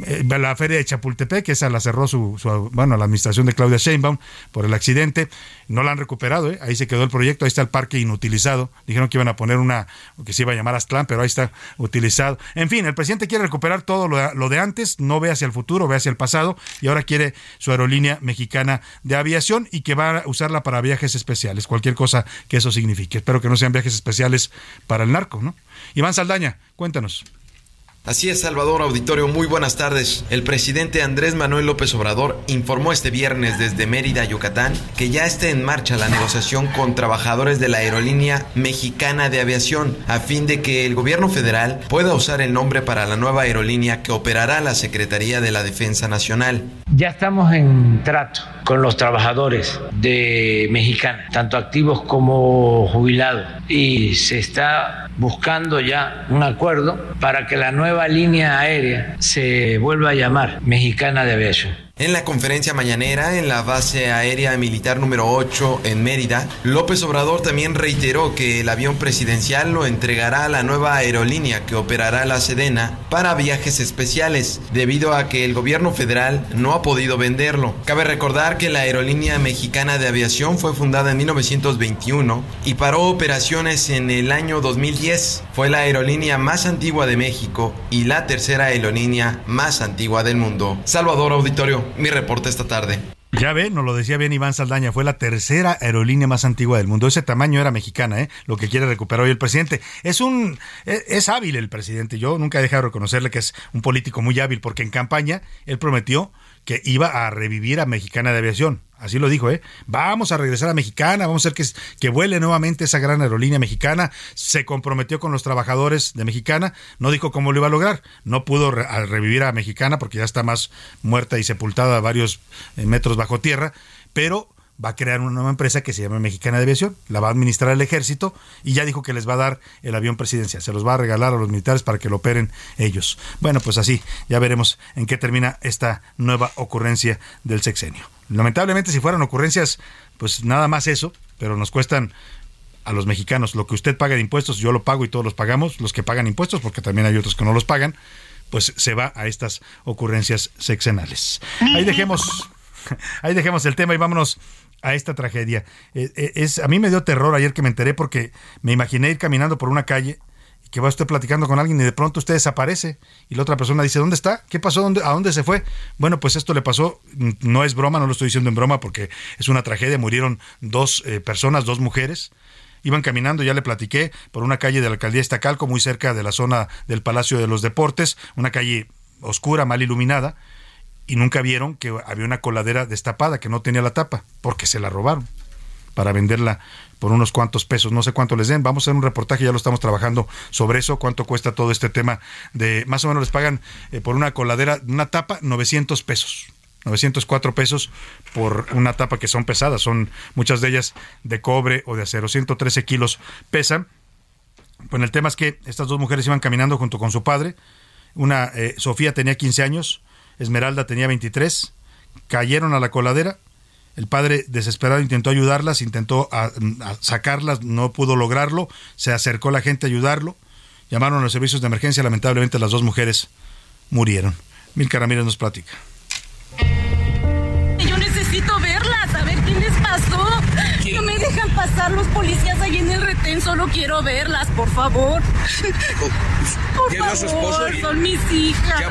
eh, la feria de Chapultepec, esa la cerró su, bueno, la administración de Claudia Sheinbaum por el accidente, no la han recuperado, ¿eh? ahí se quedó el proyecto, ahí está el parque inutilizado, dijeron que iban a poner una, que se iba a llamar Aztlán, pero ahí está utilizado. En fin, el presidente quiere recuperar todo lo, lo de antes, no ve hacia el futuro, ve hacia el pasado, y ahora quiere su aerolínea mexicana de aviación y que va a usarla para viajes especiales, cualquier cosa que eso signifique. Espero que no sean viajes especiales para el narco, ¿no? Iván Saldaña, cuéntanos. Así es, Salvador Auditorio, muy buenas tardes. El presidente Andrés Manuel López Obrador informó este viernes desde Mérida, Yucatán, que ya está en marcha la negociación con trabajadores de la aerolínea mexicana de aviación, a fin de que el gobierno federal pueda usar el nombre para la nueva aerolínea que operará la Secretaría de la Defensa Nacional. Ya estamos en trato con los trabajadores de Mexicana, tanto activos como jubilados, y se está buscando ya un acuerdo para que la nueva línea aérea se vuelva a llamar Mexicana de Aviación. En la conferencia mañanera en la base aérea militar número 8 en Mérida, López Obrador también reiteró que el avión presidencial lo entregará a la nueva aerolínea que operará la Sedena para viajes especiales, debido a que el gobierno federal no ha podido venderlo. Cabe recordar que la aerolínea mexicana de aviación fue fundada en 1921 y paró operaciones en el año 2010. Fue la aerolínea más antigua de México y la tercera aerolínea más antigua del mundo. Salvador Auditorio mi reporte esta tarde. Ya ve, nos lo decía bien Iván Saldaña, fue la tercera aerolínea más antigua del mundo. Ese tamaño era mexicana, ¿eh? lo que quiere recuperar hoy el presidente. Es un es, es, hábil el presidente. Yo nunca he dejado de reconocerle que es un político muy hábil, porque en campaña él prometió que iba a revivir a Mexicana de Aviación. Así lo dijo, ¿eh? Vamos a regresar a Mexicana, vamos a hacer que, que vuele nuevamente esa gran aerolínea mexicana. Se comprometió con los trabajadores de Mexicana, no dijo cómo lo iba a lograr. No pudo revivir a Mexicana porque ya está más muerta y sepultada a varios eh, metros bajo tierra, pero va a crear una nueva empresa que se llama Mexicana de Aviación, la va a administrar el ejército y ya dijo que les va a dar el avión presidencial, se los va a regalar a los militares para que lo operen ellos. Bueno, pues así, ya veremos en qué termina esta nueva ocurrencia del sexenio. Lamentablemente si fueran ocurrencias, pues nada más eso, pero nos cuestan a los mexicanos lo que usted paga de impuestos, yo lo pago y todos los pagamos, los que pagan impuestos, porque también hay otros que no los pagan, pues se va a estas ocurrencias sexenales. Ahí dejemos, ahí dejemos el tema y vámonos a esta tragedia. Es, a mí me dio terror ayer que me enteré porque me imaginé ir caminando por una calle y que va usted platicando con alguien y de pronto usted desaparece y la otra persona dice, ¿dónde está? ¿Qué pasó? ¿Dónde, ¿A dónde se fue? Bueno, pues esto le pasó, no es broma, no lo estoy diciendo en broma porque es una tragedia, murieron dos eh, personas, dos mujeres. Iban caminando, ya le platiqué, por una calle de la alcaldía Estacalco, muy cerca de la zona del Palacio de los Deportes, una calle oscura, mal iluminada y nunca vieron que había una coladera destapada que no tenía la tapa, porque se la robaron para venderla por unos cuantos pesos, no sé cuánto les den. Vamos a hacer un reportaje, ya lo estamos trabajando sobre eso, cuánto cuesta todo este tema de, más o menos les pagan eh, por una coladera, una tapa, 900 pesos. 904 pesos por una tapa que son pesadas, son muchas de ellas de cobre o de acero, 113 kilos pesan. Bueno, el tema es que estas dos mujeres iban caminando junto con su padre. Una, eh, Sofía tenía 15 años, Esmeralda tenía 23, cayeron a la coladera. El padre desesperado intentó ayudarlas, intentó a, a sacarlas, no pudo lograrlo. Se acercó la gente a ayudarlo. Llamaron a los servicios de emergencia. Lamentablemente las dos mujeres murieron. Milka Ramírez nos platica. Yo necesito verlas, a ver qué les pasó. No me dejan pasar los policías ahí en el retén, solo quiero verlas, por favor. Por favor, son mis hijas.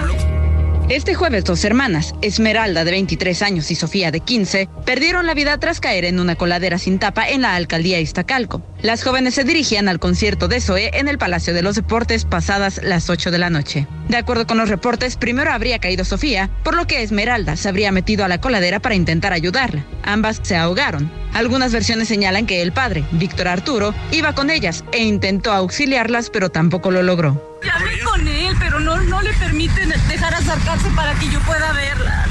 Este jueves dos hermanas, Esmeralda de 23 años y Sofía de 15, perdieron la vida tras caer en una coladera sin tapa en la alcaldía Iztacalco. Las jóvenes se dirigían al concierto de Zoé en el Palacio de los Deportes pasadas las 8 de la noche. De acuerdo con los reportes, primero habría caído Sofía, por lo que Esmeralda se habría metido a la coladera para intentar ayudarla. Ambas se ahogaron. Algunas versiones señalan que el padre, Víctor Arturo, iba con ellas e intentó auxiliarlas, pero tampoco lo logró. Ya con él, pero no, no le permiten dejar acercarse para que yo pueda verla.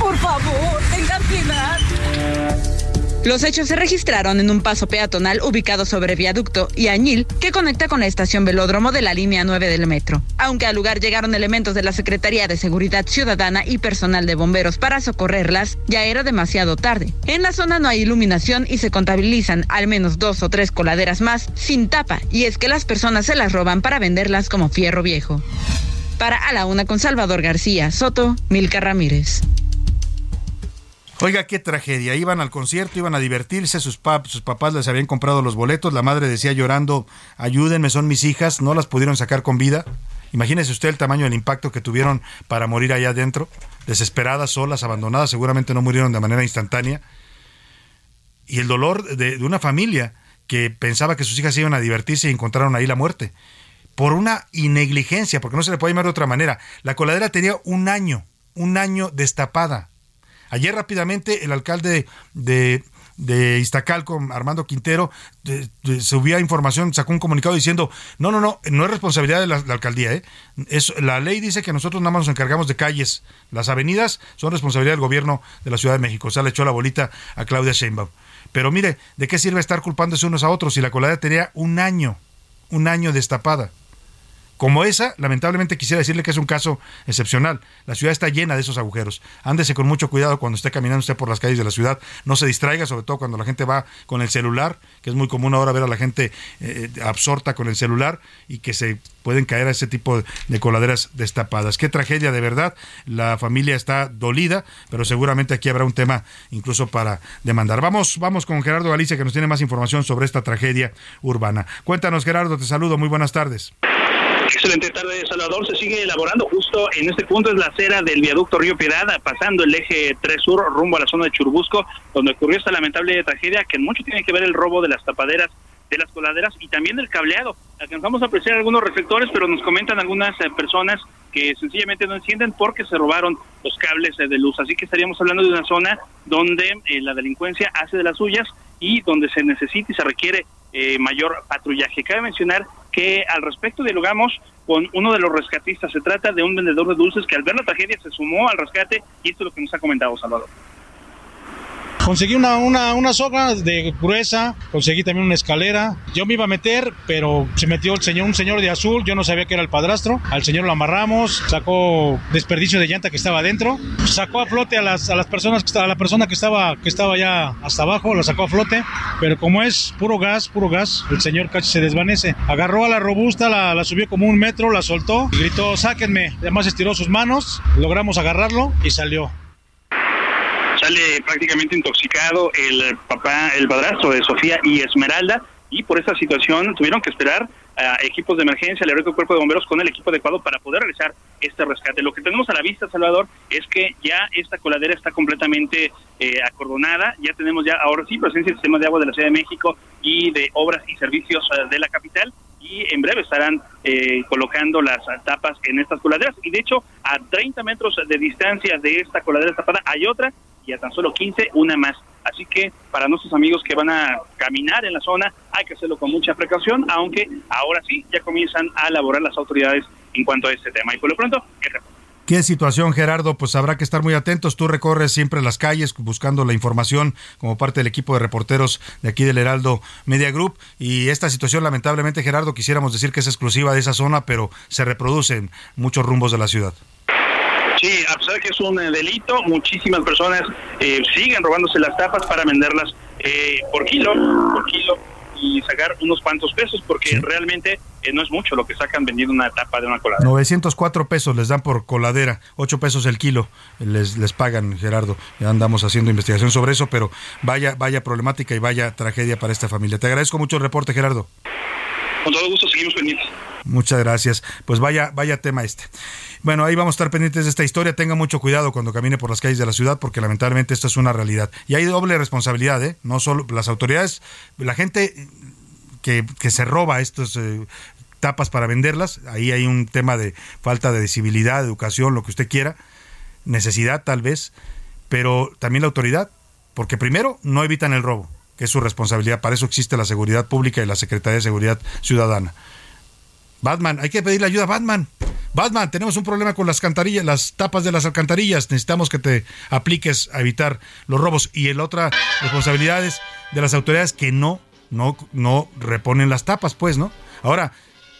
Por favor, tengan piedad. Los hechos se registraron en un paso peatonal ubicado sobre viaducto y añil que conecta con la estación velódromo de la línea 9 del metro. Aunque al lugar llegaron elementos de la Secretaría de Seguridad Ciudadana y personal de bomberos para socorrerlas, ya era demasiado tarde. En la zona no hay iluminación y se contabilizan al menos dos o tres coladeras más sin tapa, y es que las personas se las roban para venderlas como fierro viejo. Para A la Una con Salvador García Soto, Milka Ramírez. Oiga, qué tragedia. Iban al concierto, iban a divertirse, sus, pap sus papás les habían comprado los boletos, la madre decía llorando, ayúdenme, son mis hijas, no las pudieron sacar con vida. Imagínese usted el tamaño del impacto que tuvieron para morir allá adentro, desesperadas, solas, abandonadas, seguramente no murieron de manera instantánea. Y el dolor de, de una familia que pensaba que sus hijas iban a divertirse y encontraron ahí la muerte. Por una negligencia, porque no se le puede llamar de otra manera. La coladera tenía un año, un año destapada. Ayer rápidamente el alcalde de, de Iztacalco, Armando Quintero, subía información, sacó un comunicado diciendo, no, no, no, no es responsabilidad de la, alcaldía, ¿eh? es, la ley dice que nosotros nada más nos encargamos de calles, las avenidas son responsabilidad del gobierno de la Ciudad de México, o sea, le echó la bolita a Claudia Sheinbaum. Pero mire, ¿de qué sirve estar culpándose unos a otros si la coladera tenía un año, un año destapada? Como esa, lamentablemente quisiera decirle que es un caso excepcional. La ciudad está llena de esos agujeros. Ándese con mucho cuidado cuando esté caminando usted por las calles de la ciudad. No se distraiga, sobre todo cuando la gente va con el celular, que es muy común ahora ver a la gente eh, absorta con el celular y que se pueden caer a ese tipo de coladeras destapadas. Qué tragedia de verdad. La familia está dolida, pero seguramente aquí habrá un tema incluso para demandar. Vamos, vamos con Gerardo Galicia que nos tiene más información sobre esta tragedia urbana. Cuéntanos, Gerardo, te saludo. Muy buenas tardes. Excelente tarde, Salvador. Se sigue elaborando justo en este punto, es la acera del viaducto Río Piedad, pasando el eje 3 Sur rumbo a la zona de Churbusco, donde ocurrió esta lamentable tragedia que en mucho tiene que ver el robo de las tapaderas de las coladeras y también del cableado. Alcanzamos a apreciar algunos reflectores, pero nos comentan algunas eh, personas que sencillamente no encienden porque se robaron los cables eh, de luz. Así que estaríamos hablando de una zona donde eh, la delincuencia hace de las suyas y donde se necesita y se requiere mayor patrullaje. Cabe mencionar que al respecto dialogamos con uno de los rescatistas. Se trata de un vendedor de dulces que al ver la tragedia se sumó al rescate y esto es lo que nos ha comentado Salvador. Conseguí una, una, una soga de gruesa, conseguí también una escalera. Yo me iba a meter, pero se metió el señor, un señor de azul, yo no sabía que era el padrastro. Al señor lo amarramos, sacó desperdicio de llanta que estaba adentro, sacó a flote a las, a las personas, a la persona que estaba, que estaba ya hasta abajo, la sacó a flote, pero como es puro gas, puro gas, el señor casi se desvanece. Agarró a la robusta, la, la subió como un metro, la soltó, y gritó, sáquenme. Además estiró sus manos, logramos agarrarlo y salió sale prácticamente intoxicado el papá, el padrastro de Sofía y Esmeralda, y por esa situación tuvieron que esperar a equipos de emergencia, al heroico cuerpo de bomberos con el equipo adecuado para poder realizar este rescate. Lo que tenemos a la vista, Salvador, es que ya esta coladera está completamente eh, acordonada, ya tenemos ya ahora sí presencia del sistema de agua de la Ciudad de México y de obras y servicios eh, de la capital y en breve estarán eh, colocando las tapas en estas coladeras y de hecho a 30 metros de distancia de esta coladera tapada hay otra y a tan solo 15 una más. Así que para nuestros amigos que van a caminar en la zona hay que hacerlo con mucha precaución, aunque ahora sí ya comienzan a elaborar las autoridades en cuanto a este tema. Y por lo pronto, ¿Qué situación, Gerardo? Pues habrá que estar muy atentos. Tú recorres siempre las calles buscando la información como parte del equipo de reporteros de aquí del Heraldo Media Group. Y esta situación, lamentablemente, Gerardo, quisiéramos decir que es exclusiva de esa zona, pero se reproducen muchos rumbos de la ciudad. De que es un eh, delito, muchísimas personas eh, siguen robándose las tapas para venderlas eh, por kilo, por kilo y sacar unos cuantos pesos porque realmente no es mucho lo que sacan vendiendo una tapa de una coladera. 904 pesos les dan por coladera, 8 pesos el kilo les, les pagan, Gerardo. Ya andamos haciendo investigación sobre eso, pero vaya, vaya problemática y vaya tragedia para esta familia. Te agradezco mucho el reporte, Gerardo. Con todo gusto, seguimos pendientes. Muchas gracias. Pues vaya, vaya tema este. Bueno, ahí vamos a estar pendientes de esta historia. Tenga mucho cuidado cuando camine por las calles de la ciudad, porque lamentablemente esto es una realidad. Y hay doble responsabilidad, ¿eh? No solo las autoridades, la gente que, se roba estos eh, tapas para venderlas, ahí hay un tema de falta de visibilidad, educación, lo que usted quiera, necesidad tal vez, pero también la autoridad, porque primero no evitan el robo, que es su responsabilidad, para eso existe la seguridad pública y la Secretaría de Seguridad Ciudadana. Batman, hay que pedirle ayuda a Batman. Batman, tenemos un problema con las cantarillas, las tapas de las alcantarillas. Necesitamos que te apliques a evitar los robos. Y el otra responsabilidad es de las autoridades que no, no, no reponen las tapas, pues, ¿no? Ahora,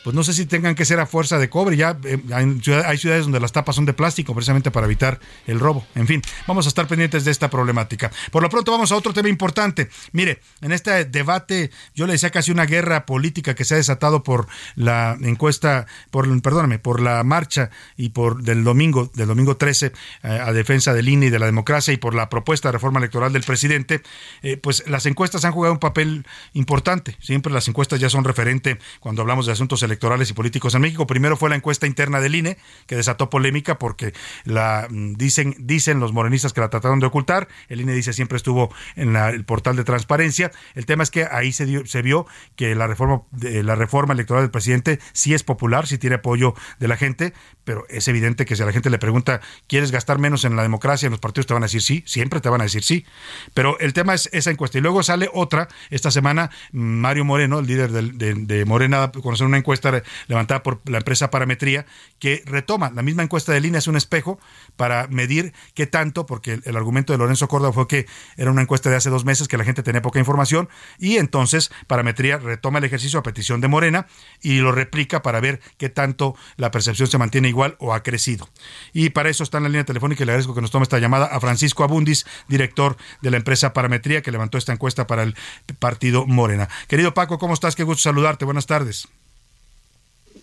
pues no sé si tengan que ser a fuerza de cobre. Ya eh, hay ciudades donde las tapas son de plástico precisamente para evitar el robo. En fin, vamos a estar pendientes de esta problemática. Por lo pronto vamos a otro tema importante. Mire, en este debate yo le decía casi una guerra política que se ha desatado por la encuesta, por perdóname, por la marcha y por del domingo, del domingo 13 eh, a defensa del INE y de la democracia y por la propuesta de reforma electoral del presidente, eh, pues las encuestas han jugado un papel importante. Siempre las encuestas ya son referente cuando hablamos de asuntos electorales y políticos en México. Primero fue la encuesta interna del INE, que desató polémica porque la mm, dicen, dicen los morenistas que la trataron de ocultar. El INE dice siempre estuvo en el portal de transparencia. El tema es que ahí se, dio, se vio que la reforma, de, la reforma electoral del presidente sí es popular, sí tiene apoyo de la gente, pero es evidente que si a la gente le pregunta, ¿quieres gastar menos en la democracia? En los partidos te van a decir sí, siempre te van a decir sí. Pero el tema es esa encuesta. Y luego sale otra, esta semana, Mario Moreno, el líder de, de Morena, conocer una encuesta levantada por la empresa Parametría, que retoma la misma encuesta de línea, es un espejo para medir qué tanto, porque el, argumento de Lorenzo Córdoba fue que era una encuesta de hace dos meses, que la gente tenía poca información, y entonces Parametría retoma el ejercicio a petición de Morena y lo replica para ver qué tanto la percepción se mantiene igual o ha crecido. Y para eso está en la línea telefónica y le agradezco que nos tome esta llamada a Francisco Abundis, director de la empresa Parametría, que levantó esta encuesta para el partido Morena. Querido Paco, ¿cómo estás? Qué gusto saludarte. Buenas tardes.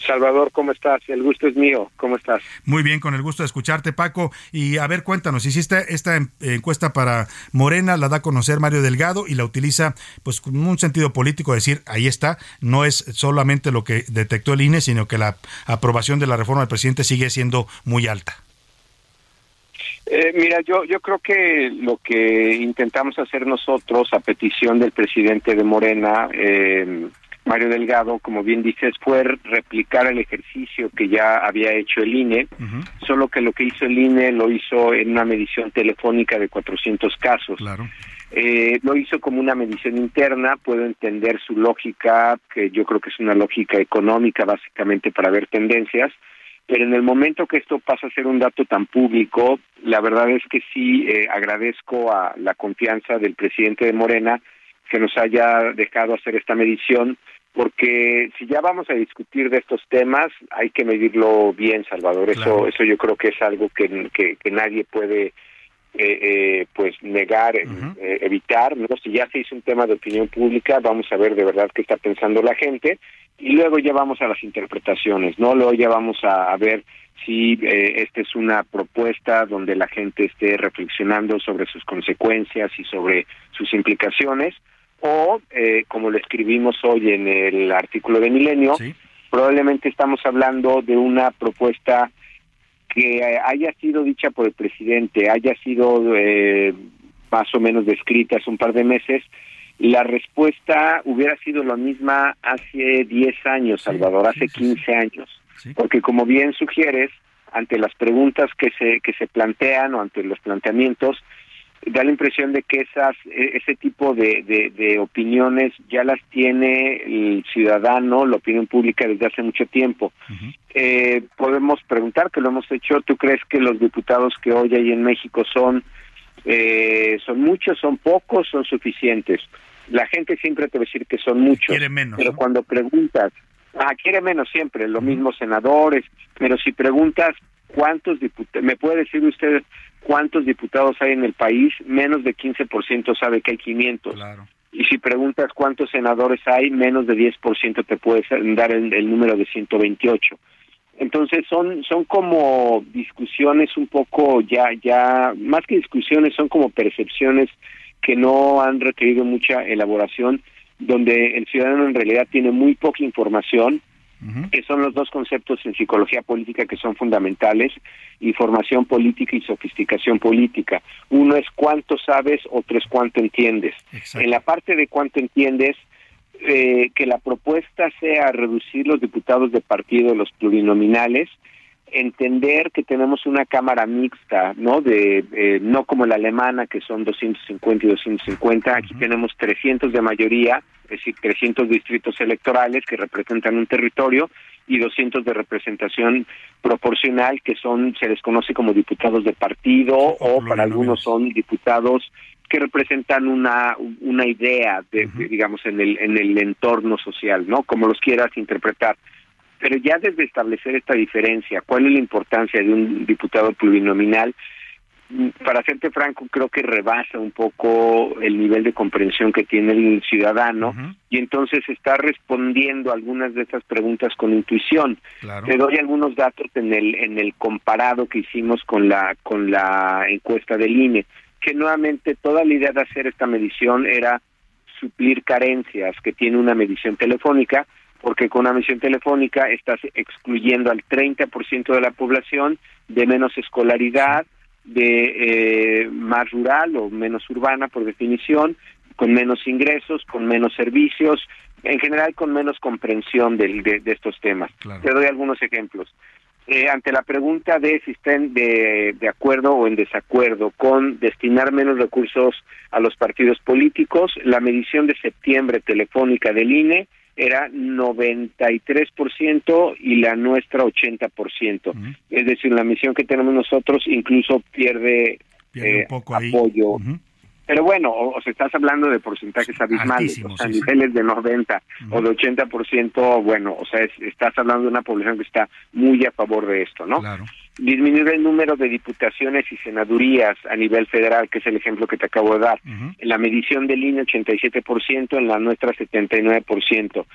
Salvador, ¿cómo estás? El gusto es mío. ¿Cómo estás? Muy bien, con el gusto de escucharte, Paco. Y a ver, cuéntanos, hiciste esta encuesta para Morena, la da a conocer Mario Delgado y la utiliza pues con un sentido político, decir, ahí está, no es solamente lo que detectó el INE, sino que la aprobación de la reforma del presidente sigue siendo muy alta. Eh, mira, yo, yo creo que lo que intentamos hacer nosotros a petición del presidente de Morena, eh, Mario Delgado, como bien dices, fue replicar el ejercicio que ya había hecho el INE, solo que lo que hizo el INE lo hizo en una medición telefónica de 400 casos. Eh, lo hizo como una medición interna, puedo entender su lógica, que yo creo que es una lógica económica básicamente para ver tendencias, pero en el momento que esto pasa a ser un dato tan público, la verdad es que sí eh, agradezco a la confianza del presidente de Morena que nos haya dejado hacer esta medición, porque si ya vamos a discutir de estos temas, hay que medirlo bien, Salvador. Eso, eso yo creo que es algo que, que, nadie puede eh, eh, pues negar, eh, evitar. ¿no? Si ya se hizo un tema de opinión pública, vamos a ver de verdad qué está pensando la gente y luego ya vamos a las interpretaciones, ¿no? Luego ya vamos a, ver si eh, esta es una propuesta donde la gente esté reflexionando sobre sus consecuencias y sobre sus implicaciones, o eh, como lo escribimos hoy en el artículo de Milenio, probablemente estamos hablando de una propuesta que haya sido dicha por el presidente, haya sido eh, más o menos descrita hace un par de meses, la respuesta hubiera sido la misma hace 10 años, Salvador, hace 15 años. Porque como bien sugieres, ante las preguntas que se, que se plantean o ante los planteamientos, da la impresión de que esas e, ese tipo de, de, opiniones ya las tiene el ciudadano, la opinión pública desde hace mucho tiempo. eh, podemos preguntar, que lo hemos hecho, ¿tú crees que los diputados que hoy hay en México son eh, son muchos, son pocos, son suficientes. La gente siempre te va a decir que son muchos. Quiere menos. Pero cuando preguntas, ah, quiere menos siempre, lo mismo senadores, pero si preguntas cuántos diputados, me puede decir usted cuántos diputados hay en el país, menos de 15% sabe que hay 500. Y si preguntas cuántos senadores hay, menos de 10% te puede dar el, el número de 128. Entonces son son como discusiones un poco ya ya más que discusiones son como percepciones que no han requerido mucha elaboración donde el ciudadano en realidad tiene muy poca información que son los dos conceptos en psicología política que son fundamentales, información política y sofisticación política. Uno es cuánto sabes, otro es cuánto entiendes. En la parte de cuánto entiendes, eh, que la propuesta sea reducir los diputados de partido, los plurinominales, entender que tenemos una cámara mixta, ¿no? De eh, no como la alemana que son 250 y 250, aquí tenemos 300 de mayoría, es decir, 300 distritos electorales que representan un territorio y 200 de representación proporcional que son se les conoce como diputados de partido o para algunos son diputados que representan una una idea de, digamos en el en el entorno social no como los quieras interpretar pero ya desde establecer esta diferencia cuál es la importancia de un diputado plurinominal para serte franco, creo que rebasa un poco el nivel de comprensión que tiene el ciudadano y entonces está respondiendo algunas de estas preguntas con intuición. Te doy algunos datos en el en el comparado que hicimos con la con la encuesta del INE que nuevamente toda la idea de hacer esta medición era suplir carencias que tiene una medición telefónica, porque con una misión telefónica estás excluyendo al 30% de la población de menos escolaridad, de eh, más rural o menos urbana por definición, con menos ingresos, con menos servicios, en general con menos comprensión de, de, estos temas. Te doy algunos ejemplos. Eh, ante la pregunta de si estén de, de acuerdo o en desacuerdo con destinar menos recursos a los partidos políticos, la medición de septiembre telefónica del INE era 93% y la nuestra 80%. Es decir, la misión que tenemos nosotros incluso pierde, eh, apoyo. Pero bueno, o, se estás hablando de porcentajes abismales, o sea, niveles de 90 o de 80%, bueno, o sea, estás hablando de una población que está muy a favor de esto, ¿no? Claro. Disminuir el número de diputaciones y senadurías a nivel federal, que es el ejemplo que te acabo de dar. En la medición del INE 87%, en la nuestra 79%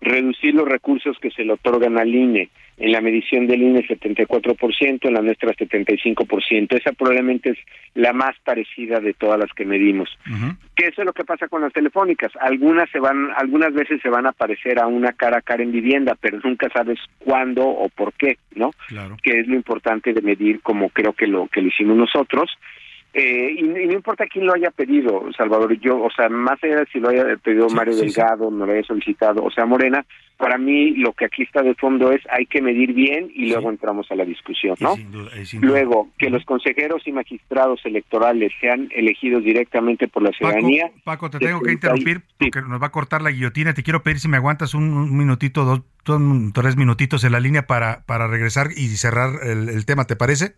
reducir los recursos que se le otorgan al INE. En la medición del INE 74%, en la nuestra 75%. Esa probablemente es la más parecida de todas las que medimos. Que eso es lo que pasa con las telefónicas. Algunas se van, algunas veces se van a aparecer a una cara a cara en vivienda, pero nunca sabes cuándo o por qué, ¿no? Claro. Que es lo importante de medir, como creo que lo que lo hicimos nosotros. Eh, y, no importa quién lo haya pedido, Salvador, yo, o sea, más allá de si lo haya pedido Mario Delgado, no lo haya solicitado, o sea, Morena, para mí lo que aquí está de fondo es hay que medir bien y luego entramos a la discusión, ¿no? Luego, que los consejeros y magistrados electorales sean elegidos directamente por la ciudadanía. Paco, te tengo que interrumpir porque nos va a cortar la guillotina. Te quiero pedir si me aguantas un, minutito, dos, tres minutitos en la línea para, para regresar y cerrar el tema, ¿te parece?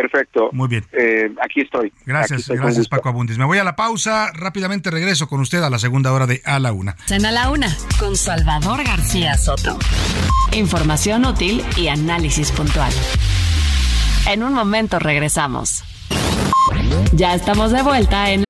Perfecto. Muy bien. Eh, aquí estoy. Gracias, gracias Paco Abundis. Me voy a la pausa, rápidamente regreso con usted a la segunda hora de A la Una. En A la Una, con Salvador García Soto. Información útil y análisis puntual. En un momento regresamos. Ya estamos de vuelta en...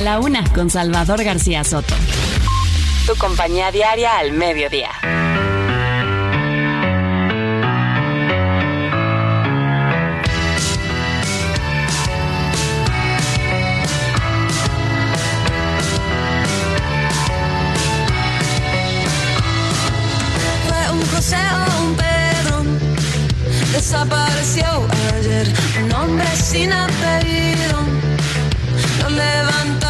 A la una con Salvador García Soto. Tu compañía diaria al mediodía. Fue un José o un Pedro. Desapareció ayer un hombre sin apellido. Lo fue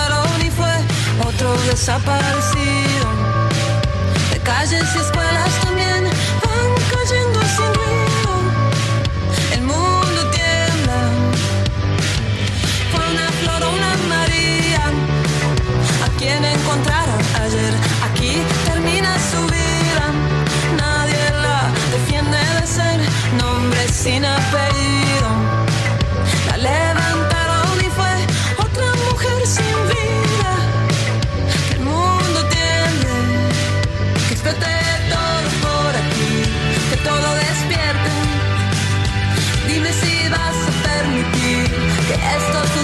desaparecido. De calles y escuelas también van cayendo sin ruido. El mundo tiembla. Fue una flor o una María a quien encontraron ayer. Aquí termina su vida. Nadie la defiende de ser nombre sin apellido. Que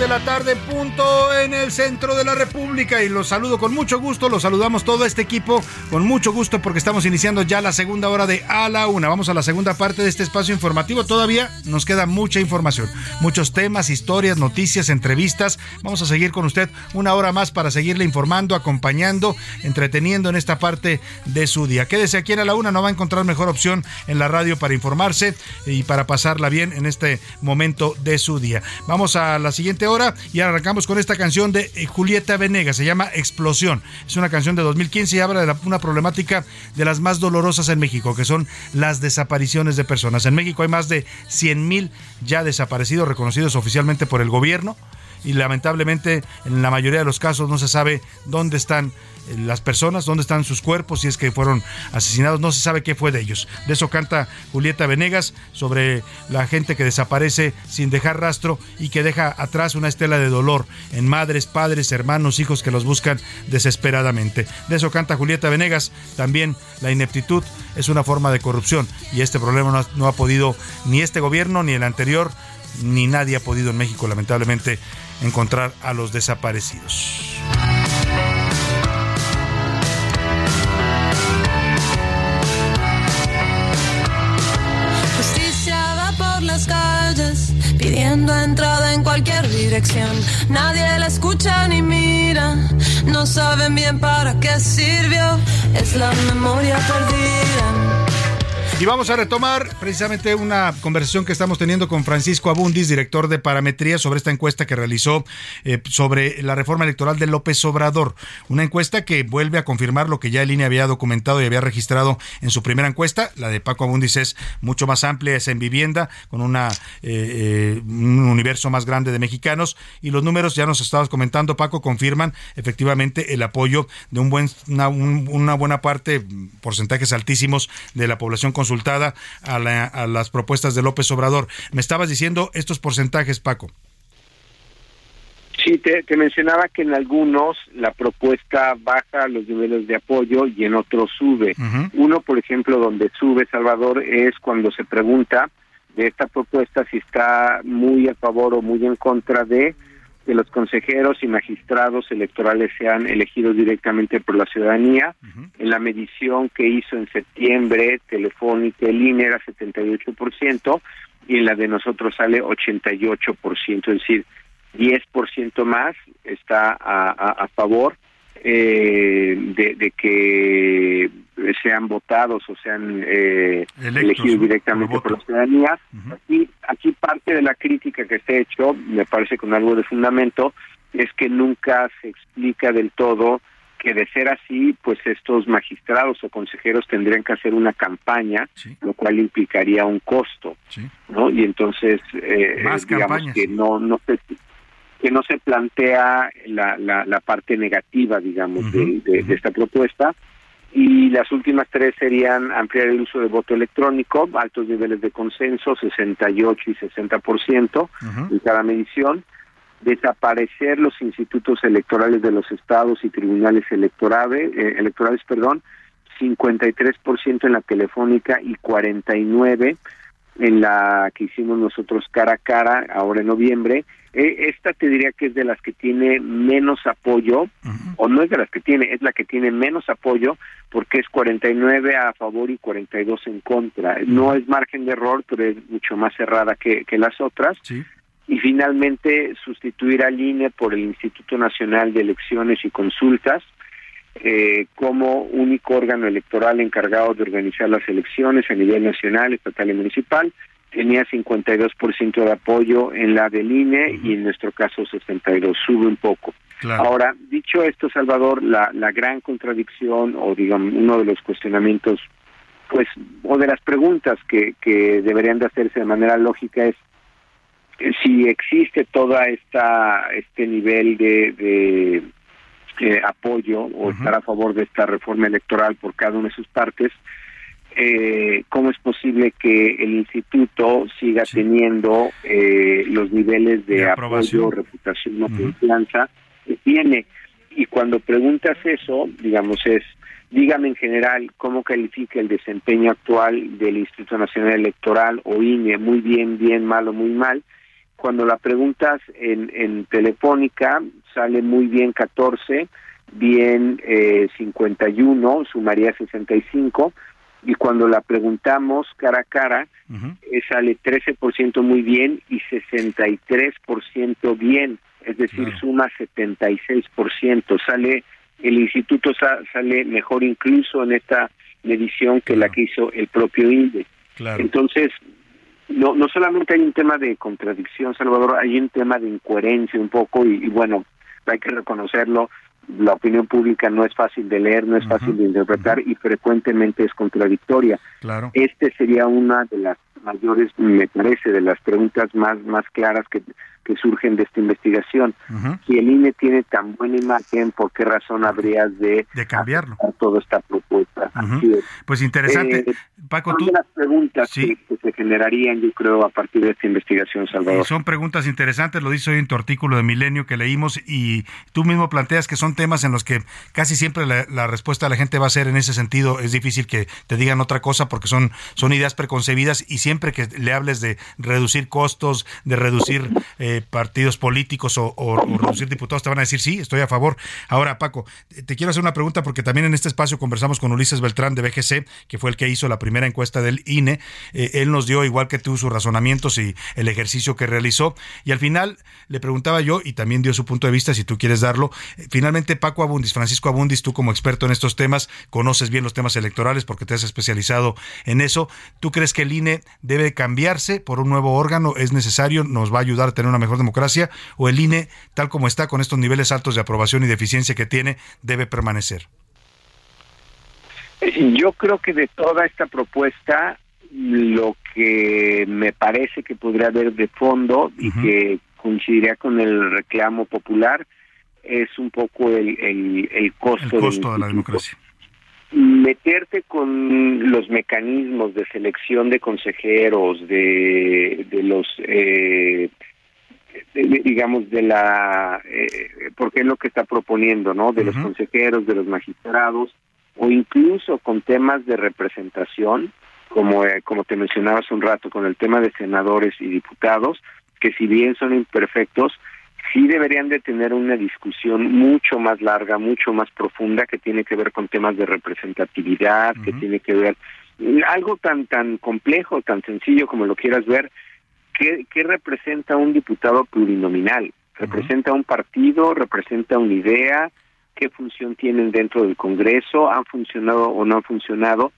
de la tarde, punto en el centro de la República. Y los saludo con mucho gusto. Los saludamos todo este equipo con mucho gusto porque estamos iniciando ya la segunda hora de A la Una. Vamos a la segunda parte de este espacio informativo. Todavía nos queda mucha información, muchos temas, historias, noticias, entrevistas. Vamos a seguir con usted una hora más para seguirle informando, acompañando, entreteniendo en esta parte de su día. Quédese aquí en A la Una. No va a encontrar mejor opción en la radio para informarse y para pasarla bien en este momento de su día. Vamos a la siguiente hora y arrancamos con esta canción de eh, Julieta Venegas, se llama Explosión. Es una canción de 2015 y habla de una problemática de las más dolorosas en México, que son las desapariciones de personas. En México hay más de 100 mil ya desaparecidos, reconocidos oficialmente por el gobierno y lamentablemente en la mayoría de los casos no se sabe dónde están las personas, dónde están sus cuerpos, si es que fueron asesinados, no se sabe qué fue de ellos. De eso canta Julieta Venegas sobre la gente que desaparece sin dejar rastro y que deja atrás una estela de dolor en madres, padres, hermanos, hijos que los buscan desesperadamente. De eso canta Julieta Venegas. También la ineptitud es una forma de corrupción y este problema no ha, no ha podido ni este gobierno ni el anterior ni nadie ha podido en México lamentablemente encontrar a los desaparecidos. Pidiendo entrada en cualquier dirección. Nadie la escucha ni mira, no saben bien para qué sirvió. Es la memoria perdida. Y vamos a retomar precisamente una conversación que estamos teniendo con Francisco Abundis, director de Parametría, sobre esta encuesta que realizó eh, sobre la reforma electoral de López Obrador. Una encuesta que vuelve a confirmar lo que ya el INE había documentado y había registrado en su primera encuesta. La de Paco Abundis es mucho más amplia, es en vivienda, con una, eh, eh, un universo más grande de mexicanos. Y los números, ya nos estabas comentando, Paco, confirman efectivamente el apoyo de un buen, una, un- una buena parte, porcentajes altísimos de la población consultada a, la- a las propuestas de López Obrador. Me estabas diciendo estos porcentajes, Paco. Sí, te, te mencionaba que en algunos la propuesta baja los niveles de apoyo y en otros sube. Uno, por ejemplo, donde sube Salvador es cuando se pregunta de esta propuesta si está muy a favor o muy en contra de que los consejeros y magistrados electorales sean elegidos directamente por la ciudadanía. En la medición que hizo en septiembre, Telefónica, el INE era 78% y en la de nosotros sale 88%, es decir, 10% más está a, a- a favor eh, de, de que sean votados o sean eh, Electos, elegidos directamente Por por, la ciudadanía. Aquí, aquí parte de la crítica que se ha hecho, me parece con algo de fundamento, es que nunca se explica del todo que de ser así, pues estos magistrados o consejeros tendrían que hacer una campaña, lo cual implicaría un costo, ¿no? Y entonces, eh, Más digamos campañas. que no no se que no se plantea la, la, la parte negativa, digamos, de, de- de esta propuesta. Y las últimas tres serían ampliar el uso de voto electrónico, altos niveles de consenso, 68 y 60% en cada medición, desaparecer los institutos electorales de los estados y tribunales electorales, eh, electorales perdón, 53% en la telefónica y 49 en la que hicimos nosotros cara a cara ahora en noviembre. Eh, esta te diría que es de las que tiene menos apoyo, o no es de las que tiene, es la que tiene menos apoyo porque es 49 a favor y 42 en contra. No es margen de error, pero es mucho más cerrada que, que las otras. Y finalmente sustituir al INE por el Instituto Nacional de Elecciones y Consultas eh, como único órgano electoral encargado de organizar las elecciones a nivel nacional, estatal y municipal. Tenía 52% de apoyo en la del INE y en nuestro caso 62, sube un poco. Claro. Ahora, dicho esto, Salvador, la, la gran contradicción o digamos uno de los cuestionamientos, pues, o de las preguntas que, que deberían de hacerse de manera lógica es si existe toda esta este nivel de, de eh, apoyo o estar a favor de esta reforma electoral por cada una de sus partes, eh, ¿cómo es posible que el instituto siga teniendo eh, los niveles de, De aprobación. apoyo, reputación o confianza que tiene? Y cuando preguntas eso, digamos, es, dígame en general cómo califica el desempeño actual del Instituto Nacional Electoral o INE, muy bien, bien, malo, muy mal. Cuando la preguntas en, en Telefónica, sale muy bien 14, bien eh, 51, sumaría 65, y cuando la preguntamos cara a cara, eh, sale 13% muy bien y 63% bien, es decir, suma 76%. Sale el instituto sa- sale mejor incluso en esta medición que la que hizo el propio INDE. Entonces, no, no solamente hay un tema de contradicción, Salvador, hay un tema de incoherencia un poco y, y bueno, hay que reconocerlo, la opinión pública no es fácil de leer, no es fácil de interpretar y frecuentemente es contradictoria. Claro. Este sería una de las mayores, me parece, de las preguntas más más claras que, que surgen de esta investigación. Si el INE tiene tan buena imagen, ¿por qué razón habrías de, de cambiarlo? toda esta propuesta? Así es. Pues interesante. Eh, Paco, tú... las preguntas que, que se generarían, yo creo, a partir de esta investigación, Salvador. Son preguntas interesantes, lo dice hoy en tu artículo de Milenio que leímos y tú mismo planteas que son temas en los que casi siempre la, la, respuesta de la gente va a ser en ese sentido, es difícil que te digan otra cosa porque son, son ideas preconcebidas y siempre que le hables de reducir costos, de reducir eh, partidos políticos o, reducir diputados, te van a decir sí, estoy a favor. Ahora, Paco, te quiero hacer una pregunta porque también en este espacio conversamos con Ulises Beltrán de BGC, que fue el que hizo la primera encuesta del INE. Eh, él nos dio, igual que tú, sus razonamientos y el ejercicio que realizó. Y al final le preguntaba yo, y también dio su punto de vista, si tú quieres darlo. Eh, finalmente, Paco Abundis, Francisco Abundis, tú como experto en estos temas, conoces bien los temas electorales porque te has especializado en eso. ¿Tú crees que el INE debe cambiarse por un nuevo órgano? ¿Es necesario? ¿Nos va a ayudar a tener una mejor democracia? ¿O el INE, tal como está, con estos niveles altos de aprobación y de eficiencia que tiene, debe permanecer? Yo creo que de toda esta propuesta, lo que me parece que podría haber de fondo y uh -huh. que coincidiría con el reclamo popular es un poco el, el, el costo, el costo de la democracia. Meterte con los mecanismos de selección de consejeros, de, de los, eh, de, de, digamos, de la, eh, porque es lo que está proponiendo, ¿no? De uh -huh. los consejeros, de los magistrados, o incluso con temas de representación, como, eh, como te mencionaba hace un rato, con el tema de senadores y diputados, que si bien son imperfectos, sí deberían de tener una discusión mucho más larga, mucho más profunda, que tiene que ver con temas de representatividad, uh -huh. que tiene que ver algo tan tan complejo, tan sencillo como lo quieras ver, ¿qué, qué representa un diputado plurinominal? ¿Representa uh -huh. un partido? ¿Representa una idea? qué función tienen dentro del Congreso, han funcionado o no han funcionado.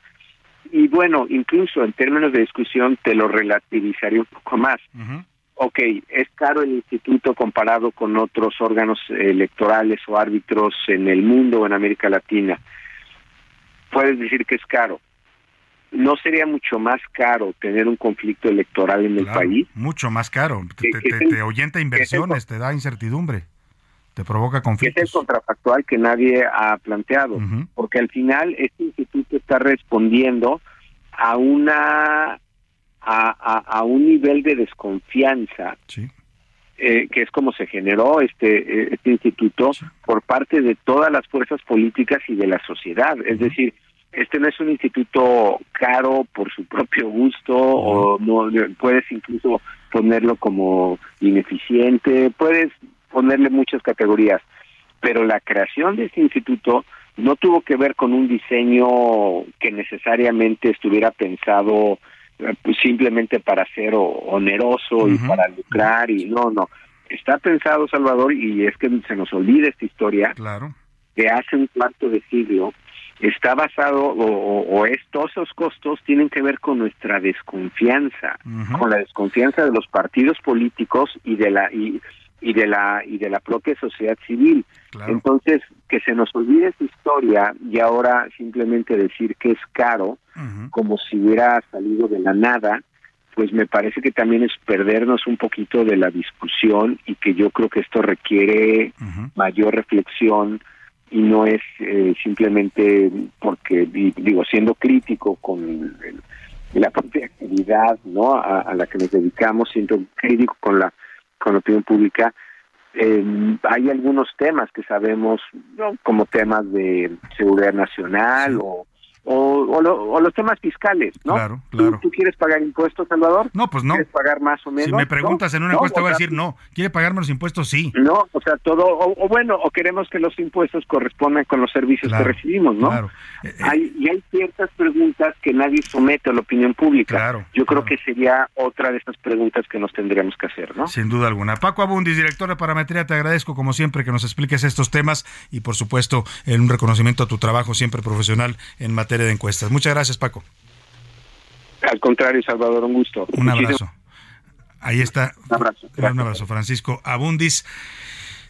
Y bueno, incluso en términos de discusión te lo relativizaría un poco más. Uh -huh. Ok, es caro el instituto comparado con otros órganos electorales o árbitros en el mundo o en América Latina. Puedes decir que es caro. ¿No sería mucho más caro tener un conflicto electoral en el claro, país? Mucho más caro. Te, te, te, te ahuyenta inversiones, te da incertidumbre te provoca conflictos. Es el contrafactual que nadie ha planteado, uh -huh. porque al final este instituto está respondiendo a una a, a, a un nivel de desconfianza sí. eh, que es como se generó este este instituto sí. por parte de todas las fuerzas políticas y de la sociedad, es decir, este no es un instituto caro por su propio gusto o no puedes incluso ponerlo como ineficiente, puedes ponerle muchas categorías, pero la creación de este instituto no tuvo que ver con un diseño que necesariamente estuviera pensado pues, simplemente para ser oneroso uh -huh. y para lucrar y no, no. Está pensado, Salvador, y es que se nos olvida esta historia, claro. de hace un cuarto de siglo, está basado o, o, es, todos esos costos tienen que ver con nuestra desconfianza, uh -huh. con la desconfianza de los partidos políticos y de la y, y de la y de la propia sociedad civil. Claro. Entonces, que se nos olvide esa historia y ahora simplemente decir que es caro, uh -huh. como si hubiera salido de la nada, pues me parece que también es perdernos un poquito de la discusión y que yo creo que esto requiere uh -huh. mayor reflexión y no es eh, simplemente porque digo siendo crítico con el, la propia actividad no a, a la que nos dedicamos siendo crítico con la con la opinión pública, eh, hay algunos temas que sabemos, ¿no? como temas de seguridad nacional o o, o, lo, o, los temas fiscales, ¿no? Claro, claro. ¿Tú, ¿Tú, quieres pagar impuestos, Salvador? No, pues no. ¿Quieres pagar más o menos? Si me preguntas ¿no? en una encuesta voy a decir no. ¿Quiere pagarme los impuestos? Sí. No, o sea, todo, o, o bueno, o queremos que los impuestos correspondan con los servicios claro, que recibimos, ¿no? Claro. Eh, hay, y hay ciertas preguntas que nadie somete a la opinión pública. Claro, Yo creo que sería otra de esas preguntas que nos tendríamos que hacer, ¿no? Sin duda alguna. Paco Abundis, director de Parametría, te agradezco como siempre que nos expliques estos temas y por supuesto en un reconocimiento a tu trabajo siempre profesional en materia de encuestas. Muchas gracias, Paco. Al contrario, Salvador, un gusto. Un abrazo. Ahí está. Un abrazo. Un abrazo, Francisco Abundis.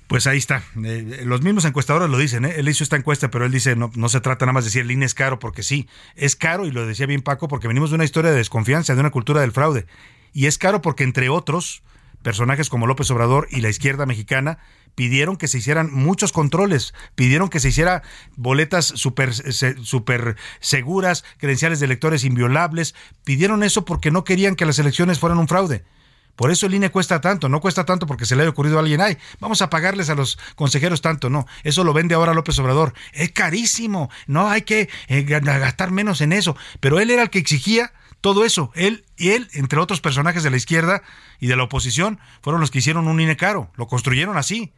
Pues ahí está. Eh, los mismos encuestadores lo dicen, ¿eh? Él hizo esta encuesta, pero él dice, no, no se trata nada más de decir el INE es caro, porque sí, es caro, y lo decía bien Paco, porque venimos de una historia de desconfianza, de una cultura del fraude. Y es caro porque, entre otros, personajes como López Obrador y la izquierda mexicana pidieron que se hicieran muchos controles, pidieron que se hiciera boletas súper super seguras, credenciales de electores inviolables, pidieron eso porque no querían que las elecciones fueran un fraude. Por eso el INE cuesta tanto, no cuesta tanto porque se le haya ocurrido a alguien, ay, vamos a pagarles a los consejeros tanto, no, eso lo vende ahora López Obrador, es carísimo, no hay que eh, gastar menos en eso, pero él era el que exigía todo eso, él y él, entre otros personajes de la izquierda y de la oposición, fueron los que hicieron un INE caro, lo construyeron así,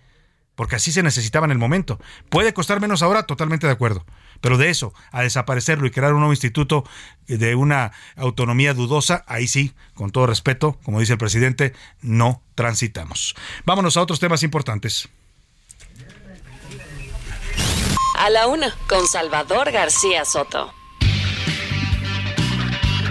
porque así se necesitaba en el momento. ¿Puede costar menos ahora? Totalmente de acuerdo. Pero de eso, a desaparecerlo y crear un nuevo instituto de una autonomía dudosa, ahí sí, con todo respeto, como dice el presidente, no transitamos. Vámonos a otros temas importantes. A la una, con Salvador García Soto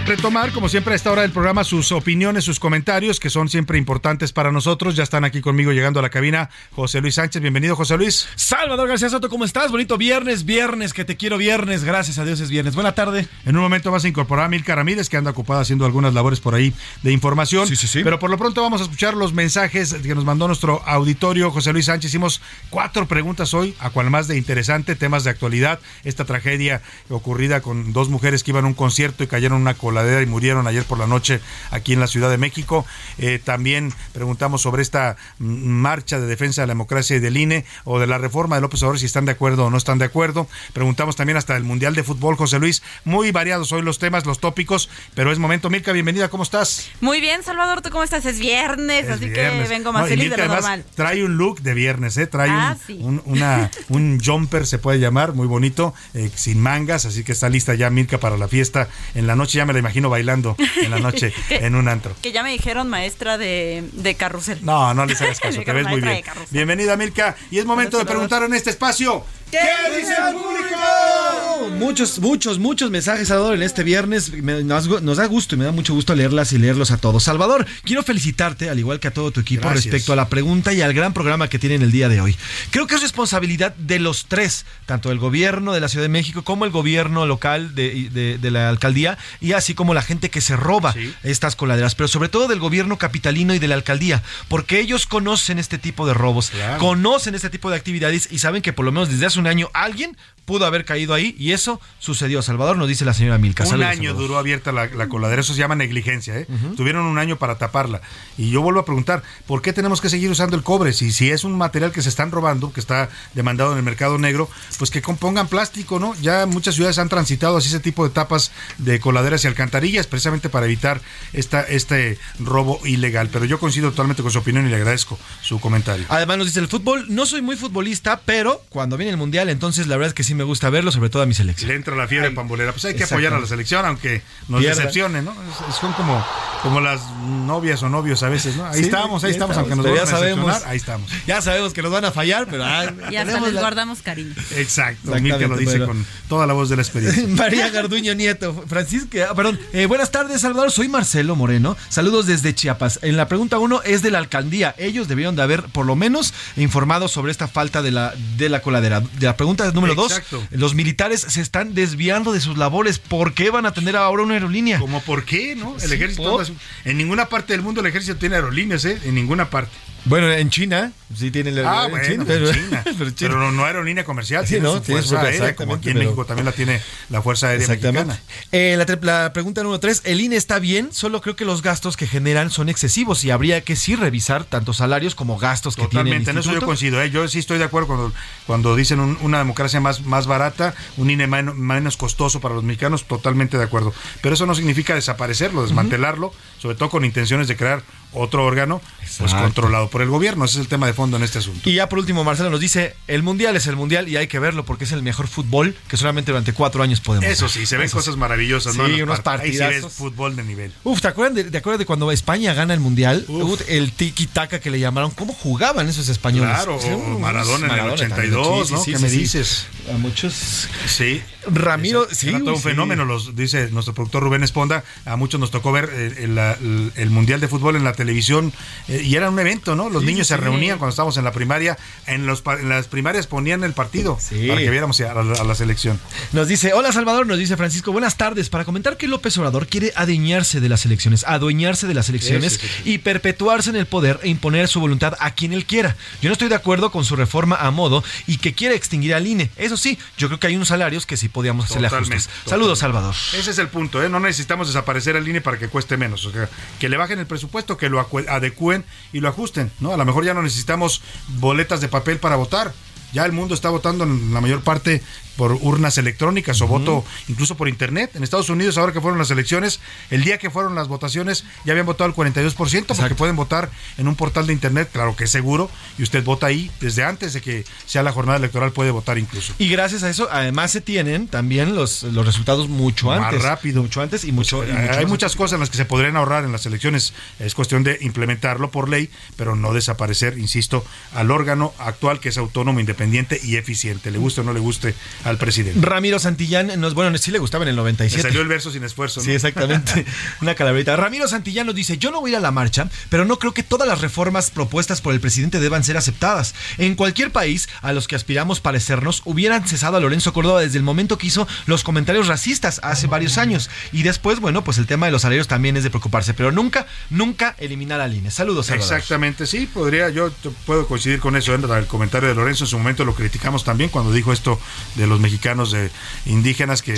retomar, como siempre, a esta hora del programa, sus opiniones, sus comentarios, que son siempre importantes para nosotros. Ya están aquí conmigo llegando a la cabina José Luis Sánchez. Bienvenido, José Luis. Salvador García Soto, ¿cómo estás? Bonito viernes, viernes, que te quiero viernes. Gracias a Dios es viernes. Buena tarde. En un momento vas a incorporar a Milka Ramírez, que anda ocupada haciendo algunas labores por ahí de información. Sí, sí, sí. Pero por lo pronto vamos a escuchar los mensajes que nos mandó nuestro auditorio José Luis Sánchez. Hicimos cuatro preguntas hoy, a cual más de interesante, temas de actualidad. Esta tragedia ocurrida con dos mujeres que iban a un concierto y cayeron en una coladera y murieron ayer por la noche aquí en la Ciudad de México. Eh, también preguntamos sobre esta marcha de defensa de la democracia y del INE o de la reforma de López Obrador, si están de acuerdo o no están de acuerdo. Preguntamos también hasta el Mundial de Fútbol, José Luis. Muy variados hoy los temas, los tópicos, pero es momento. Mirka, bienvenida, ¿cómo estás? Muy bien, Salvador, ¿tú cómo estás? Es viernes, Es así viernes. que vengo más No, feliz de lo además normal. Trae un look de viernes, ¿eh? Trae Ah, un, sí. un- una, un jumper, se puede llamar, muy bonito, eh, sin mangas, así que está lista ya Mirka para la fiesta. En la noche ya me la imagino bailando en la noche en un antro. Que ya me dijeron maestra de, de carrusel. No, no les hagas caso, te ves muy bien. Bienvenida, Milka. Y es momento de preguntar en este espacio. ¿Qué dice el público? Muchos, muchos, muchos mensajes, Salvador, en este viernes. Me- nos, nos da gusto y me da mucho gusto leerlas y leerlos a todos. Salvador, quiero felicitarte, al igual que a todo tu equipo, Gracias. respecto a la pregunta y al gran programa que tienen el día de hoy. Creo que es responsabilidad de los tres, tanto el gobierno de la Ciudad de México como el gobierno local de, de- de la alcaldía y así como la gente que se roba estas coladeras, pero sobre todo del gobierno capitalino y de la alcaldía, porque ellos conocen este tipo de robos, conocen este tipo de actividades y saben que por lo menos desde hace un año alguien pudo haber caído ahí y eso sucedió. Salvador nos dice la señora Milka. Un año Salvador. duró abierta la, la coladera, eso se llama negligencia, ¿eh? Tuvieron un año para taparla. Y yo vuelvo a preguntar, ¿por qué tenemos que seguir usando el cobre? Si, si es un material que se están robando, que está demandado en el mercado negro, pues que compongan plástico, ¿no? Ya muchas ciudades han transitado así ese tipo de tapas de coladeras y alcantarillas, precisamente para evitar esta, este robo ilegal. Pero yo coincido totalmente con su opinión y le agradezco su comentario. Además nos dice el fútbol, no soy muy futbolista, pero cuando viene el mundial, entonces la verdad es que sí me gusta verlo, sobre todo a mi selección. Le entra la fiebre pambolera. Pues hay que apoyar a la selección, aunque nos Pierda. decepcione, ¿no? Es- son como, como las novias o novios a veces, ¿no? Ahí Sí, estamos, ahí estamos, aunque nos vayan ya a sabemos. ahí estamos. Ya sabemos que nos van a fallar, pero ah, Y hasta les la- guardamos cariño. Exacto, Mirka lo dice con toda la voz de la experiencia. María Garduño Nieto, Francisca, ah, perdón, eh, buenas tardes Salvador, soy Marcelo Moreno, saludos desde Chiapas. En la pregunta uno es de la alcaldía, ellos debieron de haber por lo menos informado sobre esta falta de la, de la coladera. De la pregunta número dos, los militares se están desviando de sus labores, ¿por qué van a tener ahora una aerolínea? ¿Cómo por qué, no? El Sí, ejército por- en ninguna parte del mundo el ejército tiene aerolíneas, ¿eh? En ninguna parte. Bueno, en China sí tienen la Ah, bueno, China, pero, pero, pero China- pero no, aerolínea comercial, Sí, tiene ¿no? su Tiene fuerza aérea, como aquí en México también la tiene la Fuerza Aérea. Mexicana. Eh, la, la pregunta número tres, el INE está bien, solo creo que los gastos que generan son excesivos y habría que sí revisar tanto salarios como gastos que tiene el Totalmente, en eso yo coincido. ¿eh? Yo sí estoy de acuerdo cuando, cuando dicen un- una democracia más, más barata, un INE men- menos costoso para los mexicanos, totalmente de acuerdo. Pero eso no significa desaparecerlo, desmantelarlo, sobre todo con intenciones de crear otro órgano pues controlado por el gobierno. Ese es el tema de fondo en este asunto. Y ya por último, Marcelo nos dice, el Mundial es el Mundial y hay que verlo porque es el mejor fútbol que solamente durante cuatro años podemos Eso ver. sí, se ven Eso cosas maravillosas. Sí, ¿no? Los unos part- Ahí sí ves partidazos. fútbol de nivel. Uf, ¿te acuerdas de, te acuerdas de cuando España gana el Mundial? Uf, el tiki-taka que le llamaron. ¿Cómo jugaban esos españoles? Claro, Sí, unos Maradona en el Maradona 82, también. ¿no? ¿Qué me dices? a muchos. Sí. Ramiro, Esa- sí, era todo un sí. fenómeno, los, dice nuestro productor Rubén Esponda. A muchos nos tocó ver eh, el, el- el Mundial de Fútbol en la televisión eh, y era un evento, ¿no? Los Sí, niños se sí. reunían cuando estábamos en la primaria. En, los, en las primarias ponían el partido para que viéramos a la, a la selección. Nos dice, hola Salvador, nos dice Francisco, buenas tardes, para comentar que López Obrador quiere adueñarse de las elecciones, adueñarse de las elecciones y perpetuarse en el poder e imponer su voluntad a quien él quiera. Yo no estoy de acuerdo con su reforma a modo y que quiere extinguir al INE. Eso sí, yo creo que hay unos salarios que sí podíamos hacerle ajustes. Saludos, Salvador. Ese es el punto, ¿eh? No necesitamos desaparecer el INE para que cueste menos. O sea, que le bajen el presupuesto, que lo adecúen y lo ajusten, ¿no? A lo mejor ya no necesitamos boletas de papel para votar. Ya el mundo está votando en la mayor parte por urnas electrónicas o voto incluso por internet. En Estados Unidos, ahora que fueron las elecciones, el día que fueron las votaciones, ya habían votado el 42%, porque pueden votar en un portal de internet, claro que es seguro, y usted vota ahí desde antes de que sea la jornada electoral, puede votar incluso. Y gracias a eso, además se tienen también los, los resultados mucho Más antes. rápido. Mucho antes y mucho. y mucho Hay más muchas cosas en las que se podrían ahorrar en las elecciones. Es cuestión de implementarlo por ley, pero no desaparecer, insisto, al órgano actual que es autónomo, independiente y eficiente. Le guste o no le guste al presidente. Ramiro Santillán, nos, bueno, sí le gustaba en el Le 97. salió el verso sin esfuerzo. ¿no? Sí, exactamente. Una calaverita. Ramiro Santillán nos dice, yo no voy a ir a la marcha, pero no creo que todas las reformas propuestas por el presidente deban ser aceptadas. En cualquier país a los que aspiramos parecernos, hubieran cesado a Lorenzo Córdoba desde el momento que hizo los comentarios racistas hace varios años. Y después, bueno, pues el tema de los salarios también es de preocuparse, pero nunca, nunca eliminar al INE. Saludos, Salvador. Exactamente, sí, podría, yo puedo coincidir con eso. El comentario de Lorenzo en su momento lo criticamos también cuando dijo esto de los mexicanos de indígenas que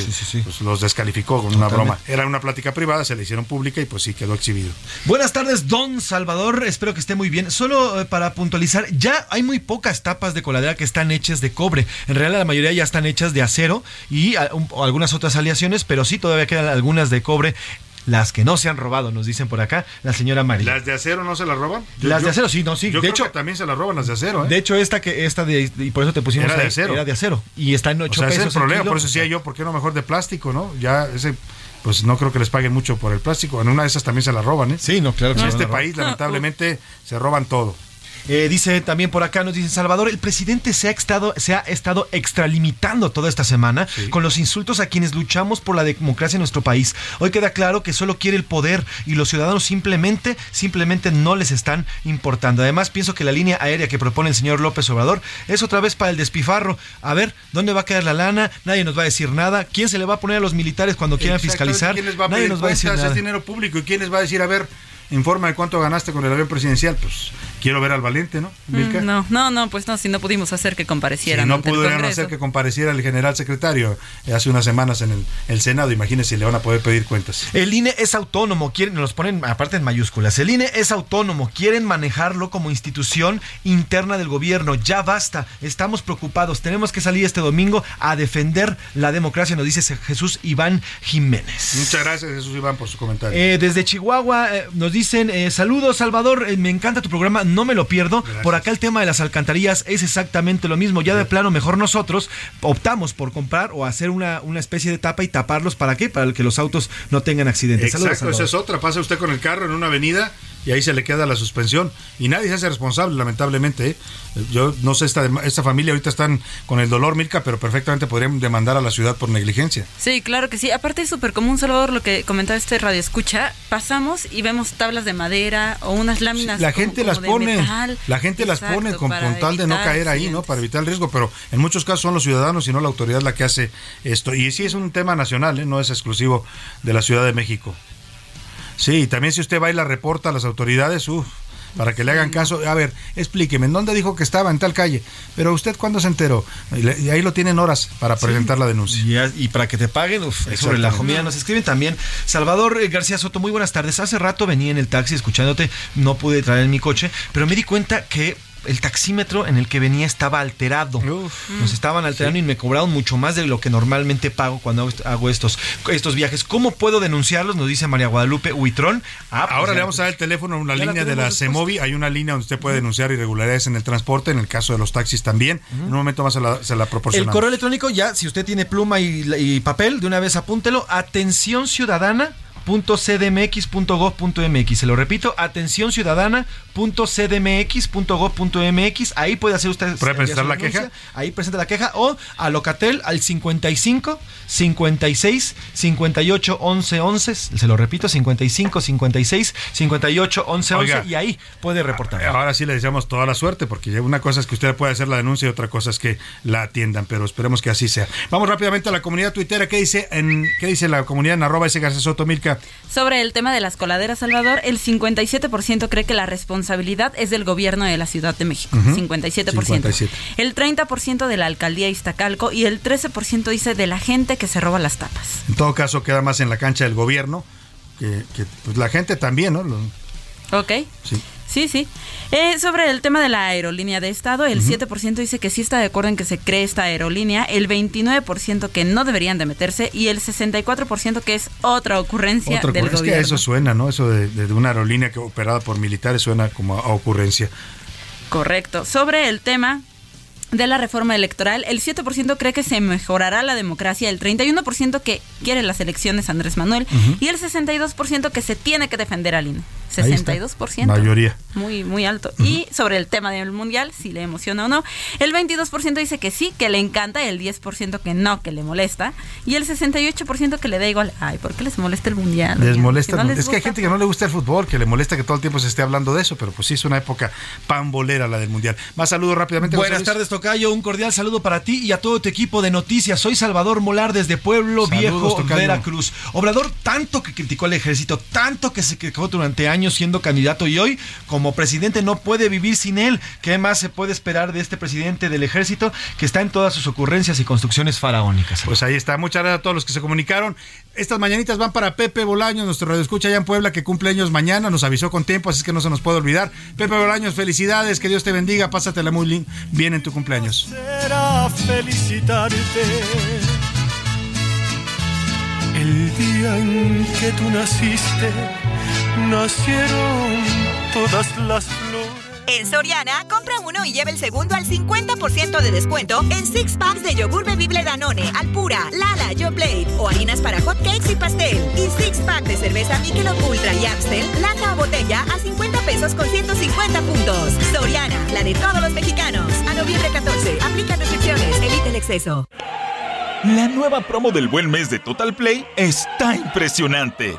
pues, los descalificó con una broma. Era una plática privada, se la hicieron pública y pues sí quedó exhibido. Buenas tardes, don Salvador. Espero que esté muy bien. Solo eh, para puntualizar, ya hay muy pocas tapas de coladera que están hechas de cobre. En realidad, la mayoría ya están hechas de acero y a- un- o algunas otras aleaciones, pero sí todavía quedan algunas de cobre. Las que no se han robado, nos dicen por acá la señora María. ¿Las de acero no se las roban? Las de acero, sí, no, sí. Yo de creo hecho, que también se las roban las de acero, ¿eh? de hecho esta que esta de y por eso te pusimos Era de acero. era de acero y está en O 8 sea, ese pesos es el problema, por eso decía yo, ¿por qué no mejor de plástico, no? Ya ese, pues no creo que les paguen mucho por el plástico. En una de esas también se la roban, ¿eh? Sí, no, claro que En este país, lamentablemente, se roban todo. Eh, dice también por acá, nos dice Salvador, el presidente se ha estado, se ha estado extralimitando toda esta semana con los insultos a quienes luchamos por la democracia en nuestro país. Hoy queda claro que solo quiere el poder y los ciudadanos simplemente, simplemente no les están importando. Además, pienso que la línea aérea que propone el señor López Obrador es otra vez para el despifarro. A ver, ¿dónde va a quedar la lana? Nadie nos va a decir nada. ¿Quién se le va a poner a los militares cuando quieran fiscalizar? ¿Quién les va a Nadie pedir nos va a decir nada. Es dinero público. ¿Y quién les va a decir, a ver, informa de cuánto ganaste con el avión presidencial? Pues quiero ver al valiente, ¿no? Milka? Mm, No, no, no, pues no, si no pudimos hacer que Si comparecieran no pudieron hacer que compareciera el general secretario eh, hace unas semanas en el, el Senado, imagínense si le van a poder pedir cuentas. El INE es autónomo, quieren, nos los ponen aparte en mayúsculas. El INE es autónomo, quieren manejarlo como institución interna del gobierno. Ya basta, estamos preocupados. Tenemos que salir este domingo a defender la democracia, nos dice Jesús Iván Jiménez. Muchas gracias, Jesús Iván, por su comentario. Eh, desde Chihuahua eh, nos dicen eh, saludos Salvador, eh, me encanta tu programa, no me lo pierdo. Por acá el tema de las alcantarillas es exactamente lo mismo. Ya de plano mejor nosotros optamos por comprar o hacer una, una especie de tapa y taparlos para qué, para que los autos no tengan accidentes. Saludos, Exacto, esa Salvador. es otra. Pasa usted con el carro en una avenida y ahí se le queda la suspensión. Y nadie se hace responsable, lamentablemente. ¿eh? Yo no sé, esta, esta familia ahorita están con el dolor, Mirka, pero perfectamente podrían demandar a la ciudad por negligencia. Sí, claro que sí. Aparte es súper común, Salvador, lo que comentaba este radio escucha. Pasamos y vemos tablas de madera o unas láminas. La como- gente como las pone, metal. la gente las Exacto, pone con, con tal de no caer ahí, ¿no? Para evitar el riesgo, pero en muchos casos son los ciudadanos y no la autoridad la que hace esto. Y sí es un tema nacional, ¿eh? no es exclusivo de la Ciudad de México. Sí, y también si usted va y la reporta a las autoridades, uff, para que le hagan caso. A ver, explíqueme, ¿en dónde dijo que estaba? En tal calle. Pero usted, ¿cuándo se enteró? Y, ahí lo tienen horas para presentar la denuncia. Y, y para que te paguen, uf, es sobre Exactamente. la comida. Nos escriben también. Salvador eh, García Soto, muy buenas tardes. Hace rato venía en el taxi escuchándote, no pude traer en mi coche, pero me di cuenta que el taxímetro en el que venía estaba alterado. Nos estaban alterando y me cobraron mucho más de lo que normalmente pago cuando hago est- hago estos, estos viajes. ¿Cómo puedo denunciarlos? Nos dice María Guadalupe Huitrón. Ah, pues Ahora ya- le vamos a dar el teléfono, una Ya la línea de la CEMOVI. Hay una línea donde usted puede denunciar irregularidades en el transporte, en el caso de los taxis también. En un momento más se la, se la El proporcionamos. correo electrónico, ya, si usted tiene pluma y, y papel, de una vez apúntelo. Atención ciudadana ciudadana.cdmx.gov.mx. Se lo repito, atención ciudadana.cdmx.gov.mx. Ahí puede hacer usted ¿Puede presentar la denuncia. queja? Ahí presenta la queja o a Locatel al 55 56 58 11 11. Se lo repito, 55 56 58 11 Oiga. 11 y ahí puede reportar. Ahora sí le deseamos toda la suerte, porque una cosa es que usted puede hacer la denuncia y otra cosa es que la atiendan, pero esperemos que así sea. Vamos rápidamente a la comunidad tuitera. ¿Qué dice, en, ¿qué dice la comunidad en arroba ese García Soto Milka? Sobre el tema de las coladeras, Salvador, el 57% cree que la responsabilidad es del gobierno de la Ciudad de México. Ujú. 57%. 57. El 30% de la alcaldía Iztacalco y el 13% dice de la gente que se roba las tapas. En todo caso, queda más en la cancha del gobierno, que, que, pues, la gente también, ¿no? Lo- ¿Ok? sí. Sí, sí. Eh, sobre el tema de la aerolínea de Estado, el 7% dice que sí está de acuerdo en que se cree esta aerolínea, el 29% que no deberían de meterse y el 64% que es otra ocurrencia Otra del es que eso suena, ¿no? Eso de, de una aerolínea que operada por militares suena como a ocurrencia. Correcto. Sobre el tema de la reforma electoral, el 7% cree que se mejorará la democracia, el 31% que quiere las elecciones Andrés Manuel Ujú. y el 62% que se tiene que defender al INE. Ahí está. 62%. Mayoría. Muy, muy alto. Y sobre el tema del mundial, si le emociona o no, el 22% dice que sí, que le encanta, el 10% que no, que le molesta, y el 68% que le da igual. Ay, ¿por qué les molesta el mundial? Les molesta. si no les es que hay gente que no le gusta el fútbol, que le molesta que todo el tiempo se esté hablando de eso, pero pues sí es una época pambolera la del Mundial. Más saludos rápidamente. Buenas tardes, Tocayo. Un cordial saludo para ti y a todo tu equipo de noticias. Soy Salvador Molar desde Pueblo Saludos, Viejo, Tocayo. Veracruz. Obrador, tanto que criticó al ejército, tanto que se quejó durante años siendo candidato y hoy, como presidente, no puede vivir sin él. ¿Qué más se puede esperar de este presidente del ejército que está en todas sus ocurrencias y construcciones faraónicas? Pues ahí está. Muchas gracias a todos los que se comunicaron. Estas mañanitas van para Pepe Bolaños, nuestro radioescucha allá en Puebla, que cumple años mañana. Nos avisó con tiempo, así es que no se nos puede olvidar. Pepe Bolaños, felicidades, que Dios te bendiga. Pásatela muy bien en tu cumpleaños. Será felicitarte el día en que tú naciste nacieron todas las flores En Soriana, compra uno y lleva el segundo al 50% de descuento en six packs de yogur bebible Danone, Alpura, Lala, Yo Plate o harinas para hot cakes y pastel. Y six pack de cerveza Michelob Ultra y Amstel, lata o botella a 50 pesos con 150 puntos. Soriana, la de todos los mexicanos. A noviembre 14, aplica restricciones, evita el exceso. La nueva promo del buen mes de Total Play está impresionante.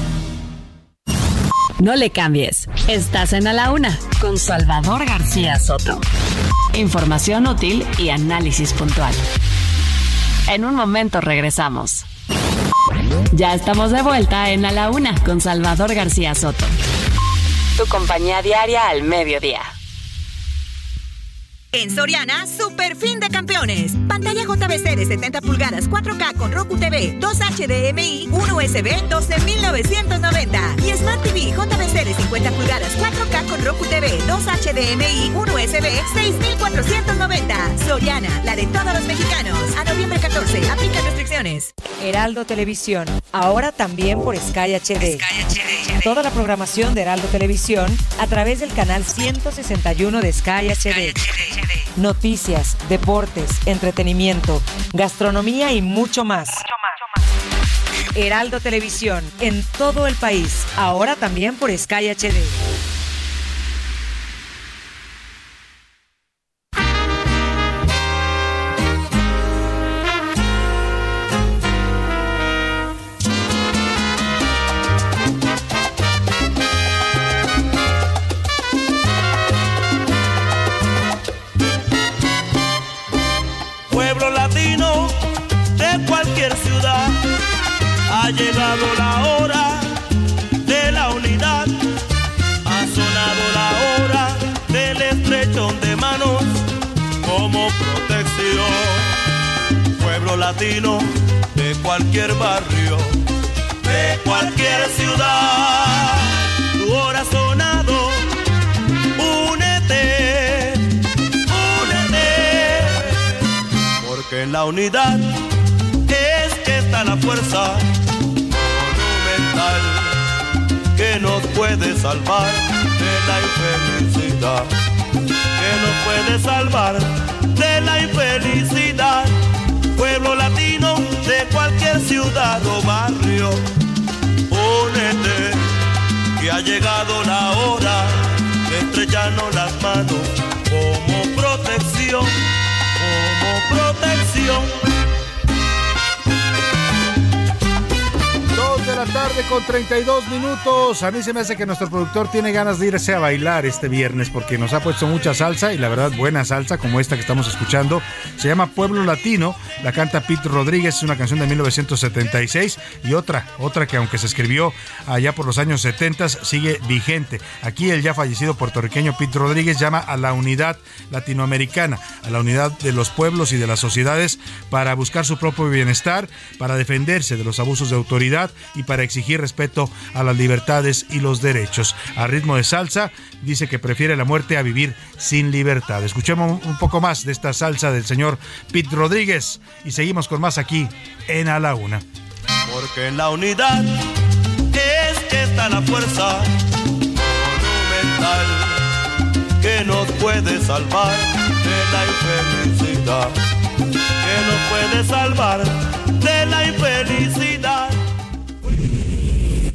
No le cambies. Estás en A la Una con Salvador García Soto. Información útil y análisis puntual. En un momento regresamos. Ya estamos de vuelta en A la Una con Salvador García Soto. Tu compañía diaria al mediodía. En Soriana, super fin de campeones. Pantalla JBC de 70 pulgadas 4K con Roku TV, 2 HDMI, 1 USB, 12,990. Smart TV JBC de 50 pulgadas 4K con Roku TV, 2 HDMI, 1 USB, 6,490. Soriana, la de todos los mexicanos. A noviembre 14, aplica restricciones. Heraldo Televisión, ahora también por Sky HD. Toda la programación de Heraldo Televisión a través del canal 161 de Sky HD. Noticias, deportes, entretenimiento, gastronomía y mucho más. Heraldo Televisión, en todo el país, ahora también por Sky HD. Unidad es está la fuerza monumental que nos puede salvar de la infelicidad. Que nos puede salvar de la infelicidad. Pueblo latino de cualquier ciudad o barrio, únete que ha llegado la hora de estrellarnos las manos como protección, protección. La tarde con 32 minutos. A mí se me hace que nuestro productor tiene ganas de irse a bailar este viernes porque nos ha puesto mucha salsa y la verdad buena salsa como esta que estamos escuchando. Se llama Pueblo Latino, la canta Pete Rodríguez, es una canción de 1976 y otra, otra que aunque se escribió allá por los años 70 sigue vigente. Aquí el ya fallecido puertorriqueño Pete Rodríguez llama a la unidad latinoamericana, a la unidad de los pueblos y de las sociedades para buscar su propio bienestar, para defenderse de los abusos de autoridad y para exigir respeto a las libertades y los derechos. A ritmo de salsa, dice que prefiere la muerte a vivir sin libertad. Escuchemos un poco más de esta salsa del señor Pete Rodríguez y seguimos con más aquí en A la Una. Porque en la unidad es que está la fuerza monumental que nos puede salvar de la infelicidad. Que nos puede salvar de la infelicidad.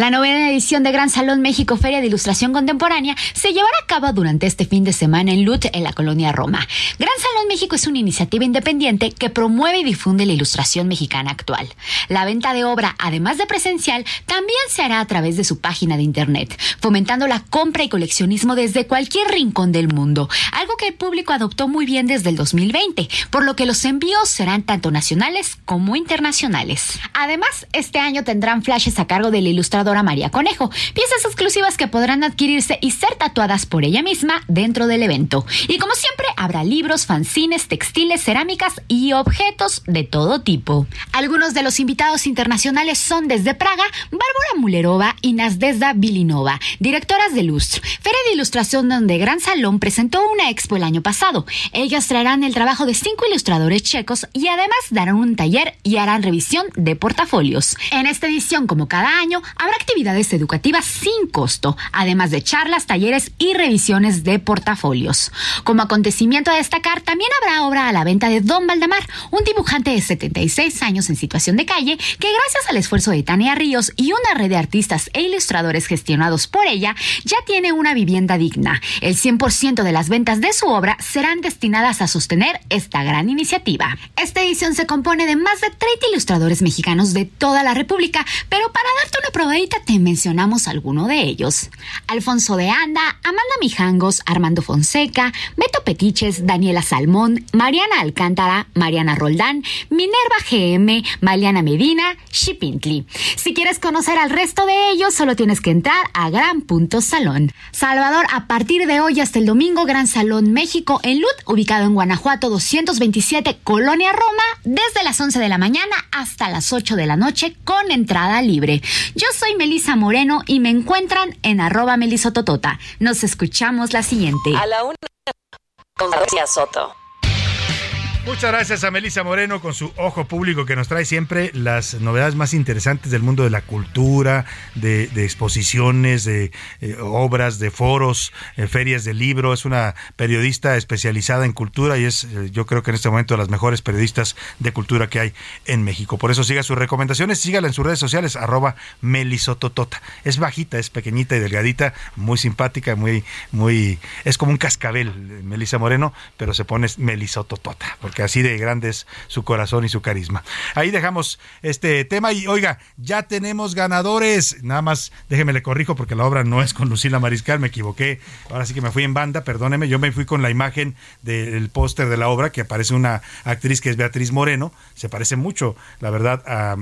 La novena edición de Gran Salón México Feria de Ilustración Contemporánea se llevará a cabo durante este fin de semana en Lut, en la colonia Roma. Gran Salón México es una iniciativa independiente que promueve y difunde la ilustración mexicana actual. La venta de obra, además de presencial, también se hará a través de su página de internet, fomentando la compra y coleccionismo desde cualquier rincón del mundo, algo que el público adoptó muy bien desde el 2020, por lo que los envíos serán tanto nacionales como internacionales. Además, este año tendrán flashes a cargo del ilustrador María Conejo, piezas exclusivas que podrán adquirirse y ser tatuadas por ella misma dentro del evento. Y como siempre, habrá libros, fanzines, textiles, cerámicas y objetos de todo tipo. Algunos de los invitados internacionales son desde Praga, Bárbara Mulerova y Nazdezda Vilinova, directoras de Lustre, Feria de Ilustración donde Gran Salón presentó una expo el año pasado. Ellas traerán el trabajo de cinco ilustradores checos y además darán un taller y harán revisión de portafolios. En esta edición, como cada año, habrá actividades educativas sin costo, además de charlas, talleres y revisiones de portafolios. Como acontecimiento a destacar, también habrá obra a la venta de Don Valdemar, un dibujante de 76 años en situación de calle que gracias al esfuerzo de Tania Ríos y una red de artistas e ilustradores gestionados por ella, ya tiene una vivienda digna. El 100% de las ventas de su obra serán destinadas a sostener esta gran iniciativa. Esta edición se compone de más de 30 ilustradores mexicanos de toda la República, pero para darte una probadita te mencionamos alguno de ellos. Alfonso de Anda, Amanda Mijangos, Armando Fonseca, Beto Petiches, Daniela Salmón, Mariana Alcántara, Mariana Roldán, Minerva GM, Maliana Medina, Shipintli. Si quieres conocer al resto de ellos, solo tienes que entrar a Gran Punto Salón. Salvador, a partir de hoy hasta el domingo, Gran Salón México en LUT, ubicado en Guanajuato 227, Colonia Roma, desde las 11 de la mañana hasta las 8 de la noche con entrada libre. Yo soy Melisa Moreno y me encuentran en arroba melisototota. Nos escuchamos la siguiente. A la una. Con García Soto. Muchas gracias a Melissa Moreno con su ojo público que nos trae siempre las novedades más interesantes del mundo de la cultura, de, exposiciones, de eh, obras, de foros, eh, ferias de libro. Es una periodista especializada en cultura y es eh, yo creo que en este momento de las mejores periodistas de cultura que hay en México. Por eso siga sus recomendaciones, sígala en sus redes sociales, arroba melisototota. Es bajita, es pequeñita y delgadita, muy simpática, muy, muy, es como un cascabel, Melissa Moreno, pero se pone melisototota, porque así de grande es su corazón y su carisma. Ahí dejamos este tema y oiga, ya tenemos ganadores. Nada más déjeme le corrijo porque la obra no es con Lucila Mariscal, me equivoqué. Ahora sí que me fui en banda, perdóneme. Yo me fui con la imagen del póster de la obra que aparece una actriz que es Beatriz Moreno. Se parece mucho, la verdad, a,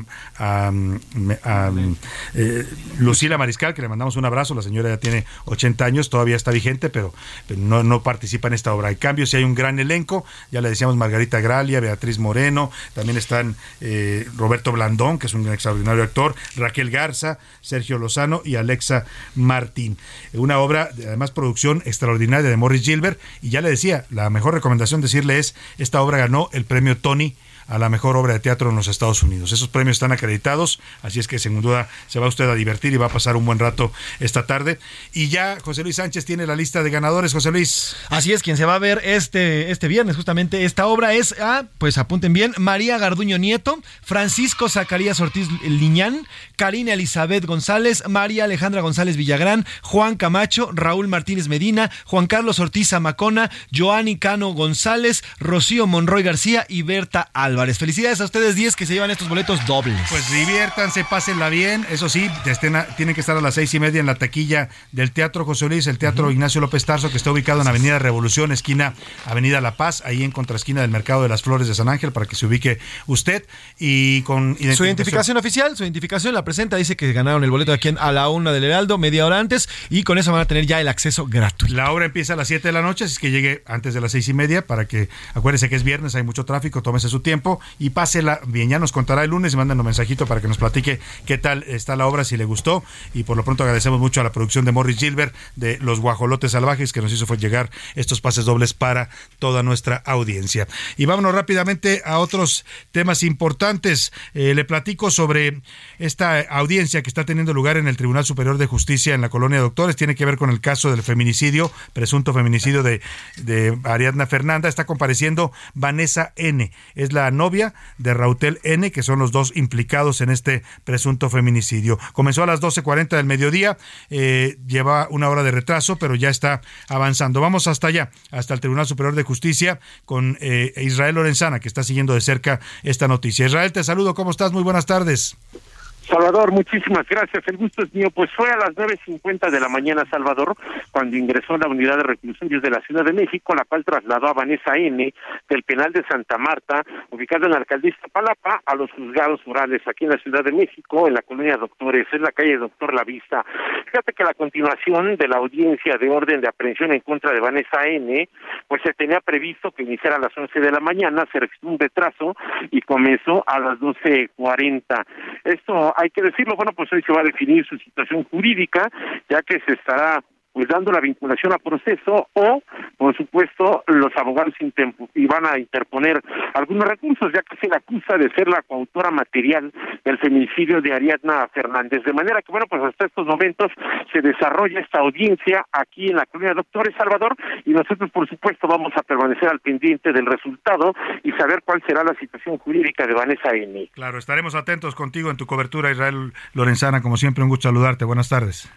eh, Lucila Mariscal, que le mandamos un abrazo. La señora ya tiene 80 años, todavía está vigente, pero, pero no, no participa en esta obra. En cambio, si hay un gran elenco, ya le decíamos Margarita Gralia, Beatriz Moreno, también están eh, Roberto Blandón, que es un extraordinario actor, Raquel Garza, Sergio Lozano y Alexa Martín. Una obra, de, además, producción extraordinaria de Morris Gilbert. Y ya le decía, la mejor recomendación decirle es, esta obra ganó el premio Tony a la mejor obra de teatro en los Estados Unidos. Esos premios están acreditados, así es que sin duda se va usted a divertir y va a pasar un buen rato esta tarde. Y ya José Luis Sánchez tiene la lista de ganadores. José Luis. Así es, quien se va a ver este, este viernes, justamente esta obra es, ah, pues apunten bien, María Garduño Nieto, Francisco Zacarías Ortiz Liñán, Karina Elizabeth González, María Alejandra González Villagrán, Juan Camacho, Raúl Martínez Medina, Juan Carlos Ortiz Zamacona, Joanny Cano González, Rocío Monroy García y Berta Alba. Felicidades a ustedes 10 que se llevan estos boletos dobles. Pues diviértanse, pásenla bien. Eso sí, tienen que estar a las seis y media en la taquilla del Teatro José Luis, el Teatro Ignacio López Tarso, que está ubicado en Avenida Revolución, esquina Avenida La Paz, ahí en contraesquina del Mercado de las Flores de San Ángel, para que se ubique usted. Y con identificación. Su identificación oficial, su identificación la presenta, dice que ganaron el boleto aquí a la una del Heraldo, media hora antes, y con eso van a tener ya el acceso gratuito. La obra empieza a las 7 de la noche, así es que llegue antes de las seis y media, para que acuérdese que es viernes, hay mucho tráfico, tómese su tiempo y pásela bien. Ya nos contará el lunes y manden un mensajito para que nos platique qué tal está la obra, si le gustó. Y por lo pronto agradecemos mucho a la producción de Morris Gilbert de Los Guajolotes Salvajes que nos hizo fue llegar estos pases dobles para toda nuestra audiencia. Y vámonos rápidamente a otros temas importantes. Eh, le platico sobre esta audiencia que está teniendo lugar en el Tribunal Superior de Justicia en la colonia de Doctores. Tiene que ver con el caso del feminicidio, presunto feminicidio de, de Ariadna Fernanda. Está compareciendo Vanessa N. Es la novia de Rautel N, que son los dos implicados en este presunto feminicidio. Comenzó a las 12.40 del mediodía, eh, lleva una hora de retraso, pero ya está avanzando. Vamos hasta allá, hasta el Tribunal Superior de Justicia, con eh, Israel Lorenzana, que está siguiendo de cerca esta noticia. Israel, te saludo, ¿cómo estás? Muy buenas tardes. Salvador, muchísimas gracias. El gusto es mío. Pues fue a las 9.50 de la mañana, Salvador, cuando ingresó a la unidad de reclusorios de la Ciudad de México, la cual trasladó a Vanessa N. del penal de Santa Marta, ubicado en la alcaldía Palapa, a los juzgados orales aquí en la Ciudad de México, en la colonia Doctores, en la calle Doctor La Vista. Fíjate que la continuación de la audiencia de orden de aprehensión en contra de Vanessa N., pues se tenía previsto que iniciara a las 11 de la mañana, se registró un retraso y comenzó a las 12.40. Esto hay que decirlo, bueno, pues hoy se va a definir su situación jurídica, ya que se estará pues dando la vinculación a proceso o, por supuesto, los abogados y van a interponer algunos recursos, ya que se le acusa de ser la coautora material del feminicidio de Ariadna Fernández. De manera que, bueno, pues hasta estos momentos se desarrolla esta audiencia aquí en la de Doctores Salvador y nosotros, por supuesto, vamos a permanecer al pendiente del resultado y saber cuál será la situación jurídica de Vanessa N. Claro, estaremos atentos contigo en tu cobertura, Israel Lorenzana. Como siempre, un gusto saludarte. Buenas tardes.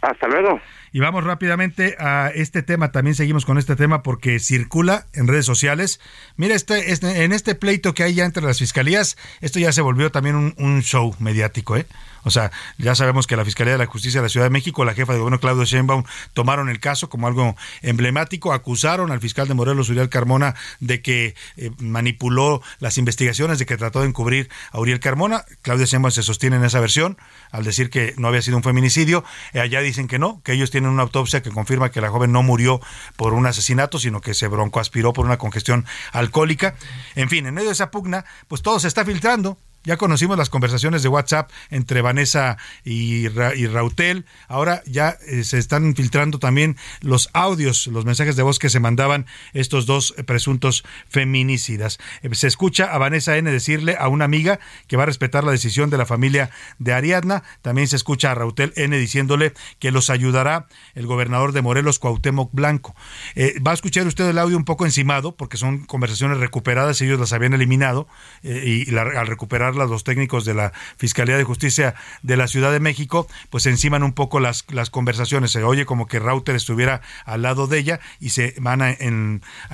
Hasta luego. Y vamos rápidamente a este tema, también seguimos con este tema porque circula en redes sociales. Mira, este, este en este pleito que hay ya entre las fiscalías, esto ya se volvió también un, show mediático, ¿eh? O sea, ya sabemos que la Fiscalía de la Justicia de la Ciudad de México, la jefa de gobierno Claudio Sheinbaum, tomaron el caso como algo emblemático, acusaron al fiscal de Morelos, Uriel Carmona, de que eh, manipuló las investigaciones, de que trató de encubrir a Uriel Carmona. Claudio Sheinbaum se sostiene en esa versión, al decir que no había sido un feminicidio. Eh, allá dicen que no, que ellos tienen una autopsia que confirma que la joven no murió por un asesinato, sino que se broncoaspiró por una congestión alcohólica. En fin, en medio de esa pugna, pues todo se está filtrando ya conocimos las conversaciones de WhatsApp entre Vanessa y, Rautel. Ahora ya eh, se están filtrando también los audios, los mensajes de voz que se mandaban estos dos presuntos feminicidas. Eh, se escucha a Vanessa N decirle a una amiga que va a respetar la decisión de la familia de Ariadna. También se escucha a Rautel N diciéndole que los ayudará el gobernador de Morelos, Cuauhtémoc Blanco. Eh, va a escuchar usted el audio un poco encimado porque son conversaciones recuperadas, ellos las habían eliminado y al recuperar los técnicos de la Fiscalía de Justicia de la Ciudad de México, pues enciman un poco las, las conversaciones. Se oye como que Rauter estuviera al lado de ella y se van a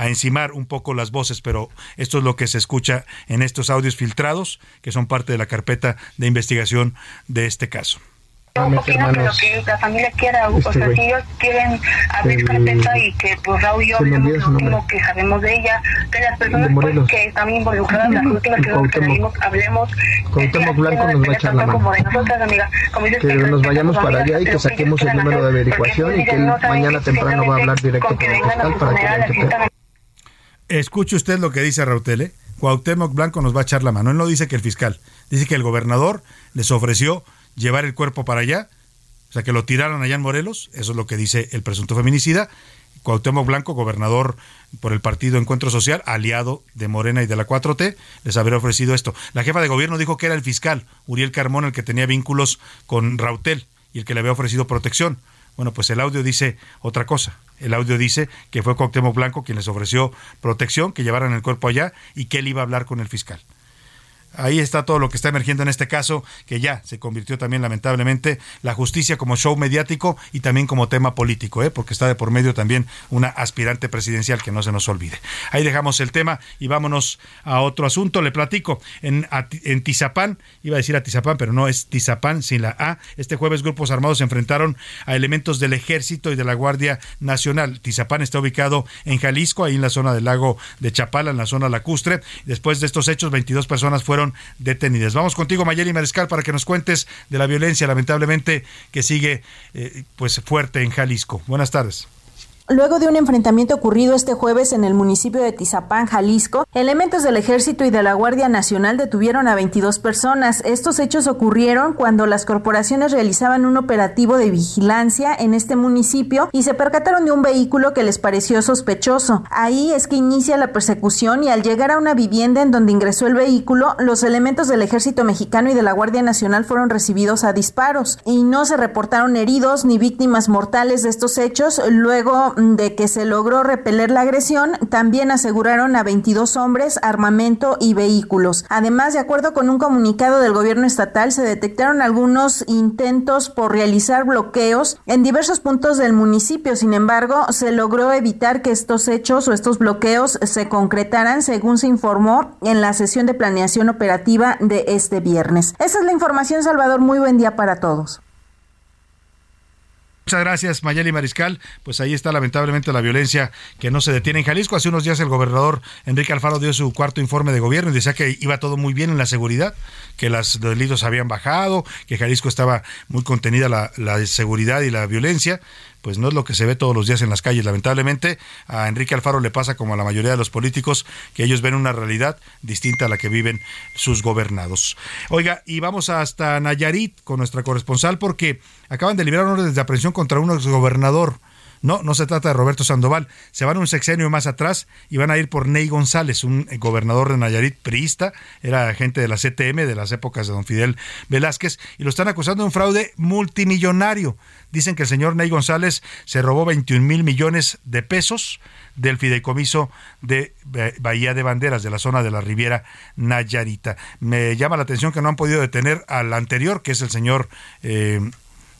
encimar un poco las voces, pero esto es lo que se escucha en estos audios filtrados, que son parte de la carpeta de investigación de este caso opino que lo que la familia quiera, o sea, si ellos quieren abrir carpeta y que pues Raúl y yo hablemos lo último que sabemos de ella, de las personas pues, que están involucradas, las últimas que, salimos, hablemos. Cuauhtémoc Blanco nos va a echar la mano. Como de nosotras, amiga. Como dices, que, que nos vayamos para allá y que saquemos el número de averiguación y que él mañana temprano va a hablar directo con el fiscal para que Escuche usted lo que dice Rautele. Cuauhtémoc Blanco nos va a echar la mano. Él no dice que el fiscal, dice que el gobernador les ofreció llevar el cuerpo para allá, o sea, que lo tiraron allá en Morelos, eso es lo que dice el presunto feminicida. Cuauhtémoc Blanco, gobernador por el partido Encuentro Social, aliado de Morena y de la 4T, les habría ofrecido esto. La jefa de gobierno dijo que era el fiscal, Uriel Carmón, el que tenía vínculos con Rautel y el que le había ofrecido protección. Bueno, pues el audio dice otra cosa. El audio dice que fue Cuauhtémoc Blanco quien les ofreció protección, que llevaran el cuerpo allá y que él iba a hablar con el fiscal. Ahí está todo lo que está emergiendo en este caso, que ya se convirtió también lamentablemente la justicia como show mediático y también como tema político, ¿eh? porque está de por medio también una aspirante presidencial que no se nos olvide. Ahí dejamos el tema y vámonos a otro asunto. Le platico, en, Tizapán, iba a decir a Tizapán, pero no es Tizapán sin la A, este jueves grupos armados se enfrentaron a elementos del ejército y de la Guardia Nacional. Tizapán está ubicado en Jalisco, ahí en la zona del lago de Chapala, en la zona lacustre. Después de estos hechos, 22 personas fueron detenidas. Vamos contigo, Mayeli Mariscal, para que nos cuentes de la violencia, lamentablemente, que sigue eh, pues fuerte en Jalisco. Buenas tardes. Luego de un enfrentamiento ocurrido este jueves en el municipio de Tizapán, Jalisco, elementos del Ejército y de la Guardia Nacional detuvieron a 22 personas. Estos hechos ocurrieron cuando las corporaciones realizaban un operativo de vigilancia en este municipio y se percataron de un vehículo que les pareció sospechoso. Ahí es que inicia la persecución y al llegar a una vivienda en donde ingresó el vehículo, los elementos del Ejército Mexicano y de la Guardia Nacional fueron recibidos a disparos y no se reportaron heridos ni víctimas mortales de estos hechos. Luego de que se logró repeler la agresión, también aseguraron a 22 hombres, armamento y vehículos. Además, de acuerdo con un comunicado del gobierno estatal, se detectaron algunos intentos por realizar bloqueos en diversos puntos del municipio. Sin embargo, se logró evitar que estos hechos o estos bloqueos se concretaran, según se informó en la sesión de planeación operativa de este viernes. Esa es la información, Salvador. Muy buen día para todos. Muchas gracias, Mayeli Mariscal. Pues ahí está lamentablemente la violencia que no se detiene en Jalisco. Hace unos días el gobernador Enrique Alfaro dio su cuarto informe de gobierno y decía que iba todo muy bien en la seguridad, que los delitos habían bajado, que Jalisco estaba muy contenida la, la seguridad y la violencia pues no es lo que se ve todos los días en las calles. Lamentablemente a Enrique Alfaro le pasa como a la mayoría de los políticos que ellos ven una realidad distinta a la que viven sus gobernados. Oiga, y vamos hasta Nayarit con nuestra corresponsal porque acaban de liberar órdenes de aprehensión contra un exgobernador. No, no se trata de Roberto Sandoval. Se van un sexenio más atrás y van a ir por Ney González, un gobernador de Nayarit priista, era agente de la CTM de las épocas de don Fidel Velázquez, y lo están acusando de un fraude multimillonario. Dicen que el señor Ney González se robó 21 mil millones de pesos del fideicomiso de Bahía de Banderas, de la zona de la Riviera Nayarita. Me llama la atención que no han podido detener al anterior, que es el señor eh,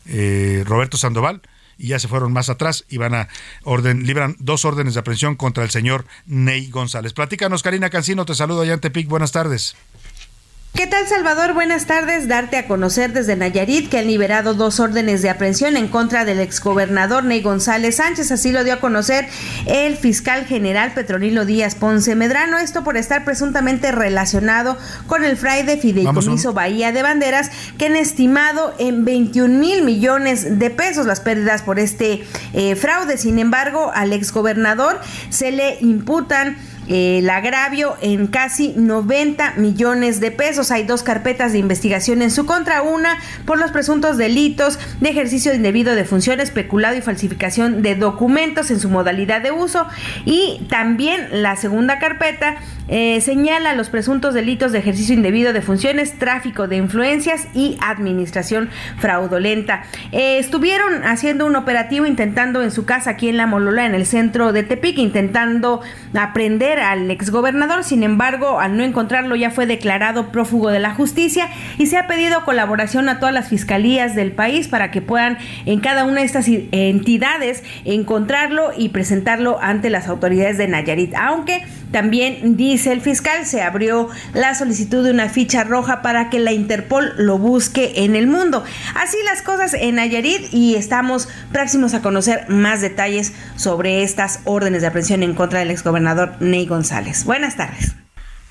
eh, Roberto Sandoval, y ya se fueron más atrás y van a orden, libran dos órdenes de aprehensión contra el señor Ney González. Platícanos, Karina Cancino, te saludo allá en Tepic, buenas tardes. ¿Qué tal Salvador? Buenas tardes. Darte a conocer desde Nayarit que han liberado dos órdenes de aprehensión en contra del exgobernador Ney González Sánchez. Así lo dio a conocer el fiscal general Petronilo Díaz Ponce Medrano. Esto por estar presuntamente relacionado con el fraude Fideicomiso Bahía de Banderas, que han estimado en 21 mil millones de pesos las pérdidas por este eh, fraude. Sin embargo, al exgobernador se le imputan el agravio en casi 90 millones de pesos. Hay dos carpetas de investigación en su contra, una por los presuntos delitos de ejercicio indebido de funciones, peculado y falsificación de documentos en su modalidad de uso y también la segunda carpeta eh, señala los presuntos delitos de ejercicio indebido de funciones, tráfico de influencias y administración fraudulenta. Eh, estuvieron haciendo un operativo intentando en su casa aquí en La Molola, en el centro de Tepic, intentando aprender al exgobernador, sin embargo, al no encontrarlo ya fue declarado prófugo de la justicia y se ha pedido colaboración a todas las fiscalías del país para que puedan en cada una de estas entidades encontrarlo y presentarlo ante las autoridades de Nayarit, aunque también dice el fiscal se abrió la solicitud de una ficha roja para que la Interpol lo busque en el mundo. Así las cosas en Nayarit y estamos próximos a conocer más detalles sobre estas órdenes de aprehensión en contra del exgobernador Ney González. Buenas tardes.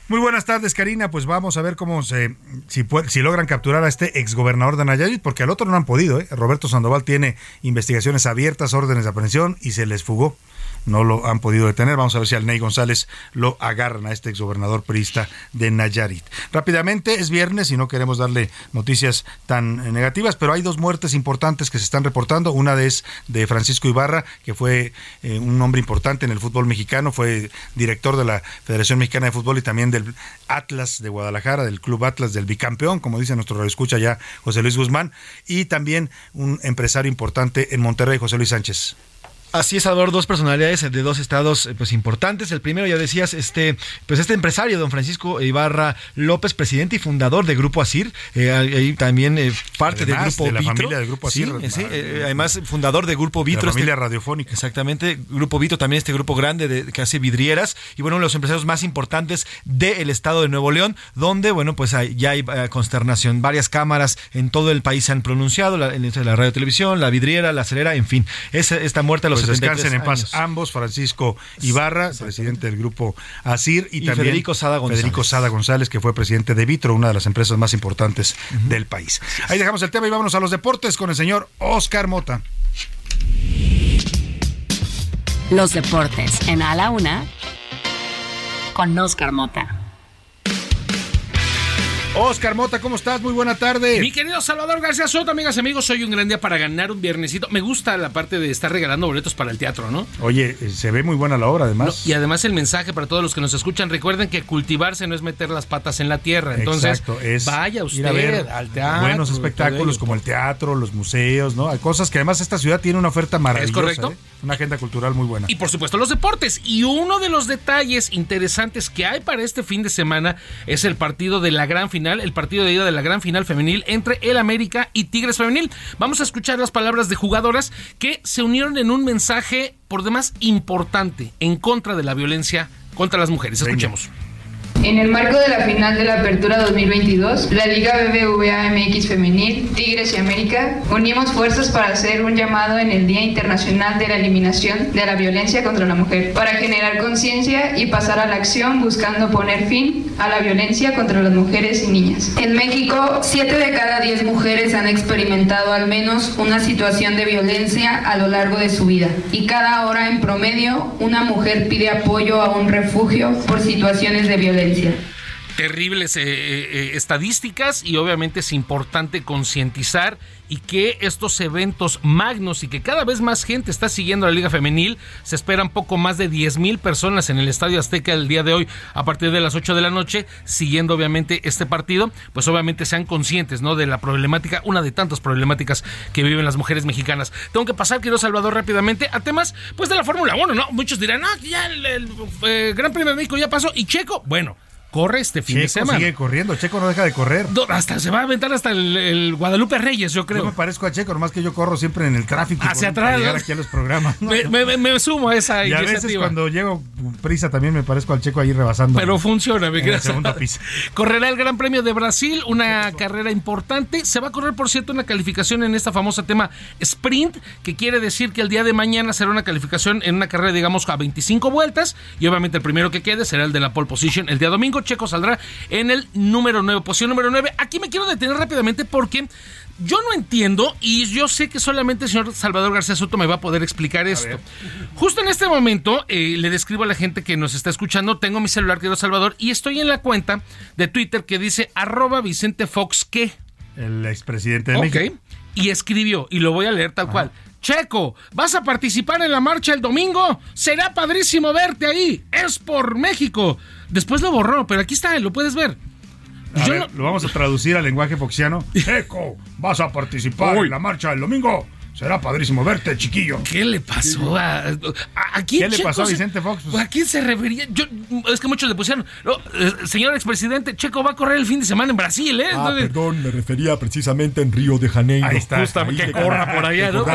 Muy buenas tardes, Karina. Pues vamos a ver cómo se, si, si logran capturar a este exgobernador de Nayarit, porque al otro no han podido. ¿eh? Roberto Sandoval tiene investigaciones abiertas, órdenes de aprehensión y se les fugó no lo han podido detener. Vamos a ver si al Ney González lo agarran a este exgobernador priista de Nayarit. Rápidamente, es viernes y no queremos darle noticias tan negativas, pero hay dos muertes importantes que se están reportando. Una es de Francisco Ibarra, que fue eh, un hombre importante en el fútbol mexicano, fue director de la Federación Mexicana de Fútbol y también del Atlas de Guadalajara, del Club Atlas del bicampeón, como dice nuestro escucha ya José Luis Guzmán, y también un empresario importante en Monterrey, José Luis Sánchez. Así es, Salvador, dos personalidades de dos estados eh, pues importantes. El primero, ya decías, este, pues este empresario, don Francisco Ibarra López, presidente y fundador de Grupo Asir, eh, también eh, parte del Grupo de la Vitro. familia del Grupo Asir. Sí, además fundador de Grupo Vitro. La familia radiofónica. Exactamente, Grupo Vitro, también este grupo grande de, que hace vidrieras y bueno, los empresarios más importantes del estado de Nuevo León, donde, bueno, pues ya hay consternación. Varias cámaras en todo el país se han pronunciado, la, la radio televisión, la vidriera, la acelera, en fin, esa, esta muerte a los pues descansen en paz ambos, Francisco Ibarra, presidente del grupo ASIR, y, también Federico Sada González. Federico Sada González, que fue presidente de Vitro, una de las empresas más importantes del país. Ahí dejamos el tema y vámonos a los deportes con el señor Oscar Mota. Los deportes en A la Una con Oscar Mota. Oscar Mota, ¿cómo estás? Muy buena tarde. Mi querido Salvador García Soto, amigas y amigos, soy un gran día para ganar un viernesito. Me gusta la parte de estar regalando boletos para el teatro, ¿no? Oye, eh, se ve muy buena la obra, además. y además el mensaje para todos los que nos escuchan, recuerden que cultivarse no es meter las patas en la tierra. Entonces, es vaya usted al teatro. Buenos espectáculos como el teatro, los museos, ¿no? Hay cosas que además esta ciudad tiene una oferta maravillosa. ¿Es correcto? ¿eh? Una agenda cultural muy buena. Y por supuesto los deportes. Y uno de los detalles interesantes que hay para este fin de semana es el partido de la gran final, el partido de ida de la gran final femenil entre el América y Tigres Femenil. Vamos a escuchar las palabras de jugadoras que se unieron en un mensaje por demás importante en contra de la violencia contra las mujeres. Escuchemos. En el marco de la final de la Apertura 2022, la Liga BBVA MX Femenil, Tigres y América, unimos fuerzas para hacer un llamado en el Día Internacional de la Eliminación de la Violencia contra la Mujer, para generar conciencia y pasar a la acción buscando poner fin a la violencia contra las mujeres y niñas. En México, 7 de cada 10 mujeres han experimentado al menos una situación de violencia a lo largo de su vida y cada hora en promedio una mujer pide apoyo a un refugio por situaciones de violencia. 谢谢 Terribles eh, eh, estadísticas y obviamente es importante concientizar y que estos eventos magnos y que cada vez más gente está siguiendo la Liga Femenil, se esperan poco más de 10 mil personas en el Estadio Azteca el día de hoy a partir de las 8 de la noche, siguiendo obviamente este partido, pues obviamente sean conscientes ¿no? de la problemática, una de tantas problemáticas que viven las mujeres mexicanas. Tengo que pasar, quiero Salvador, rápidamente a temas pues de la Fórmula 1, ¿no? Muchos dirán, no, ya el, eh, Gran Premio de México ya pasó y Checo, bueno corre este fin de semana. sigue corriendo, Checo no deja de correr. hasta se va a aventar hasta el, Guadalupe Reyes, yo creo. Yo me parezco a Checo, nomás que yo corro siempre en el tráfico. Hacia atrás. llegar aquí a los programas. Me, sumo a esa y a veces cuando llego prisa también me parezco al Checo ahí rebasando. Pero funciona, me en segunda pista. Correrá el Gran Premio de Brasil, una carrera importante. Se va a correr, por cierto, una calificación en esta famosa tema sprint, que quiere decir que el día de mañana será una calificación en una carrera, digamos, a 25 vueltas. Y obviamente el primero que quede será el de la pole position. El día domingo, Checo saldrá en el número 9, posición número 9. Aquí me quiero detener rápidamente porque yo no entiendo y yo sé que solamente el señor Salvador García Soto me va a poder explicar esto. Justo en este momento eh, le describo a la gente que nos está escuchando, tengo mi celular querido Salvador y estoy en la cuenta de Twitter que dice arroba Vicente Fox que. El expresidente de México. Y escribió, y lo voy a leer tal cual. Checo, ¿vas a participar en la marcha el domingo? Será padrísimo verte ahí. Es por México. Después lo borró, pero aquí está, lo puedes ver. Lo vamos a traducir al lenguaje foxiano. Checo, ¿vas a participar en la marcha el domingo? Será padrísimo verte, chiquillo. ¿Qué le pasó a, a, quién? ¿Qué le pasó a Vicente Fox? Pues, ¿A quién se refería? Yo, es que muchos le pusieron, eh, señor expresidente, Checo va a correr el fin de semana en Brasil, ¿eh? Ah, perdón, me refería precisamente en Río de Janeiro. Ahí está. Justamente, que corra por allá, ¿no?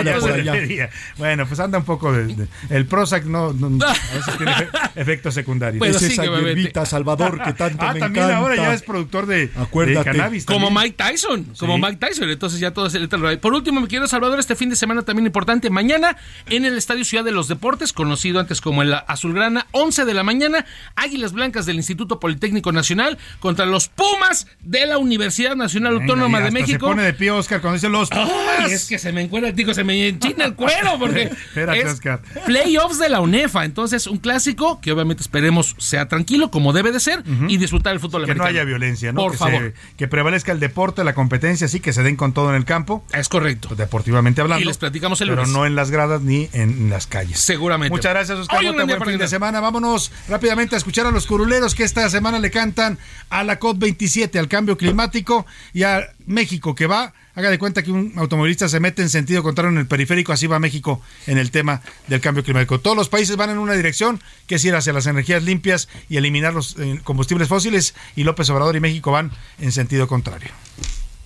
Bueno, pues anda un poco de, el Prozac no, no, a veces tiene efectos secundarios. Pues esa hierbita Salvador que tanto ah, me también encanta. ahora ya es productor de, Acuérdate. de cannabis. Como. Mike Tyson, como Mike Tyson, entonces ya todo es el Por último, me quiero Salvador, este fin de semana también importante, mañana en el Estadio Ciudad de los Deportes, conocido antes como el Azulgrana, 11 de la mañana, Águilas Blancas del Instituto Politécnico Nacional contra los Pumas de la Universidad Nacional Venga, Autónoma de México. Se pone de pie Oscar cuando dice los Pumas. Ay, es que se me encuentra, digo, se me enchina el cuero porque Espérate, es Oscar. playoffs de la UNEFA, entonces un clásico que obviamente esperemos sea tranquilo como debe de ser y disfrutar el fútbol que no americano. haya violencia, ¿no? Por que favor. se- que prevalezca el deporte, la competencia, sí, que se den con todo en el campo. Es correcto. Deportivamente hablando. Y les platicamos el Pero lunes. no en las gradas ni en las calles. Seguramente. Muchas gracias, Oscar. Hoy buen fin de semana. Vámonos rápidamente a escuchar a los curuleros que esta semana le cantan a la COP27, al cambio climático y a México, que va. Haga de cuenta que un automovilista se mete en sentido contrario en el periférico, así va México en el tema del cambio climático. Todos los países van en una dirección, que es ir hacia las energías limpias y eliminar los eh, combustibles fósiles, y López Obrador y México van en sentido contrario.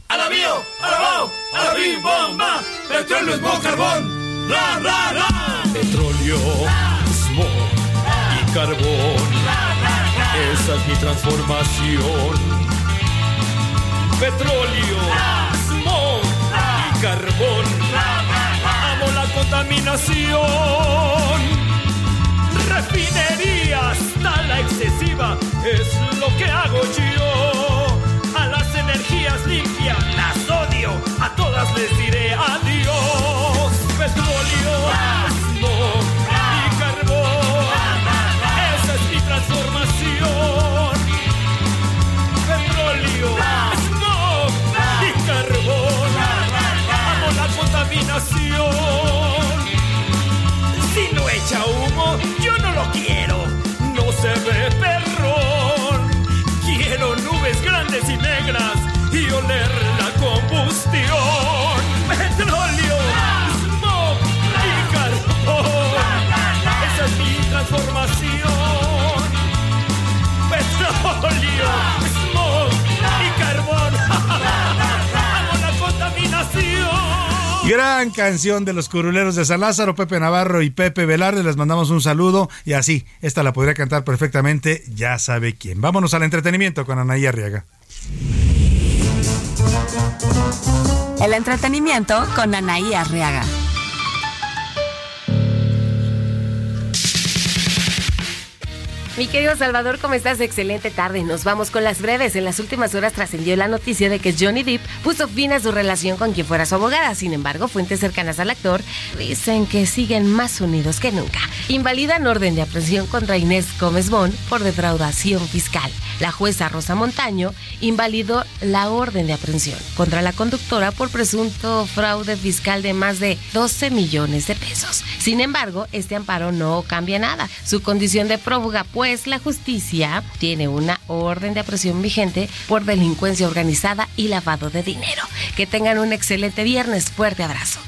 A la bio, a la a la bim bomba, petróleo es carbón, ra, ra, ra. Petróleo, smog y carbón. Esa es mi transformación. Petróleo, smog y carbón. Amo la contaminación. Refinerías, la excesiva es lo que hago yo. A las energías limpias todas les diré adiós. Petróleo, smog y carbón. Esa es mi transformación. Petróleo, smog y carbón. Amo la contaminación. Si no echa humo, yo no lo quiero. No se ve perrón. Quiero nubes grandes y negras y oler Gran canción de los curuleros de San Lázaro, Pepe Navarro y Pepe Velarde. Les mandamos un saludo y así, esta la podría cantar perfectamente, ya sabe quién. Vámonos al entretenimiento con Anaí Arriaga. El entretenimiento con Anaí Arriaga. Mi querido Salvador, ¿cómo estás? Excelente tarde. Nos vamos con las breves. En las últimas horas trascendió la noticia de que Johnny Depp puso fin a su relación con quien fuera su abogada. Sin embargo, fuentes cercanas al actor dicen que siguen más unidos que nunca. Invalidan orden de aprehensión contra Inés Gómez Bon por defraudación fiscal. La jueza Rosa Montaño invalidó la orden de aprehensión contra la conductora por presunto fraude fiscal de más de 12 millones de pesos. Sin embargo, este amparo no cambia nada. Su condición de prófuga, pues la justicia tiene una orden de aprehensión vigente por delincuencia organizada y lavado de dinero. Que tengan un excelente viernes. Fuerte abrazo.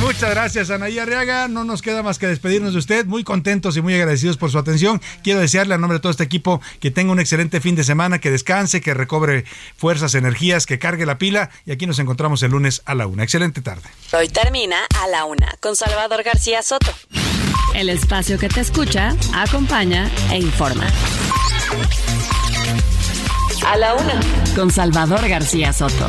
Muchas gracias, Anaí Arriaga. No nos queda más que despedirnos de usted. Muy contentos y muy agradecidos por su atención. Quiero desearle a nombre de todo este equipo que tenga un excelente fin de semana, que descanse, que recobre fuerzas, energías, que cargue la pila. Y aquí nos encontramos el lunes a la una. Excelente tarde. Hoy termina a la una con Salvador García Soto. El espacio que te escucha, acompaña e informa. A la una con Salvador García Soto.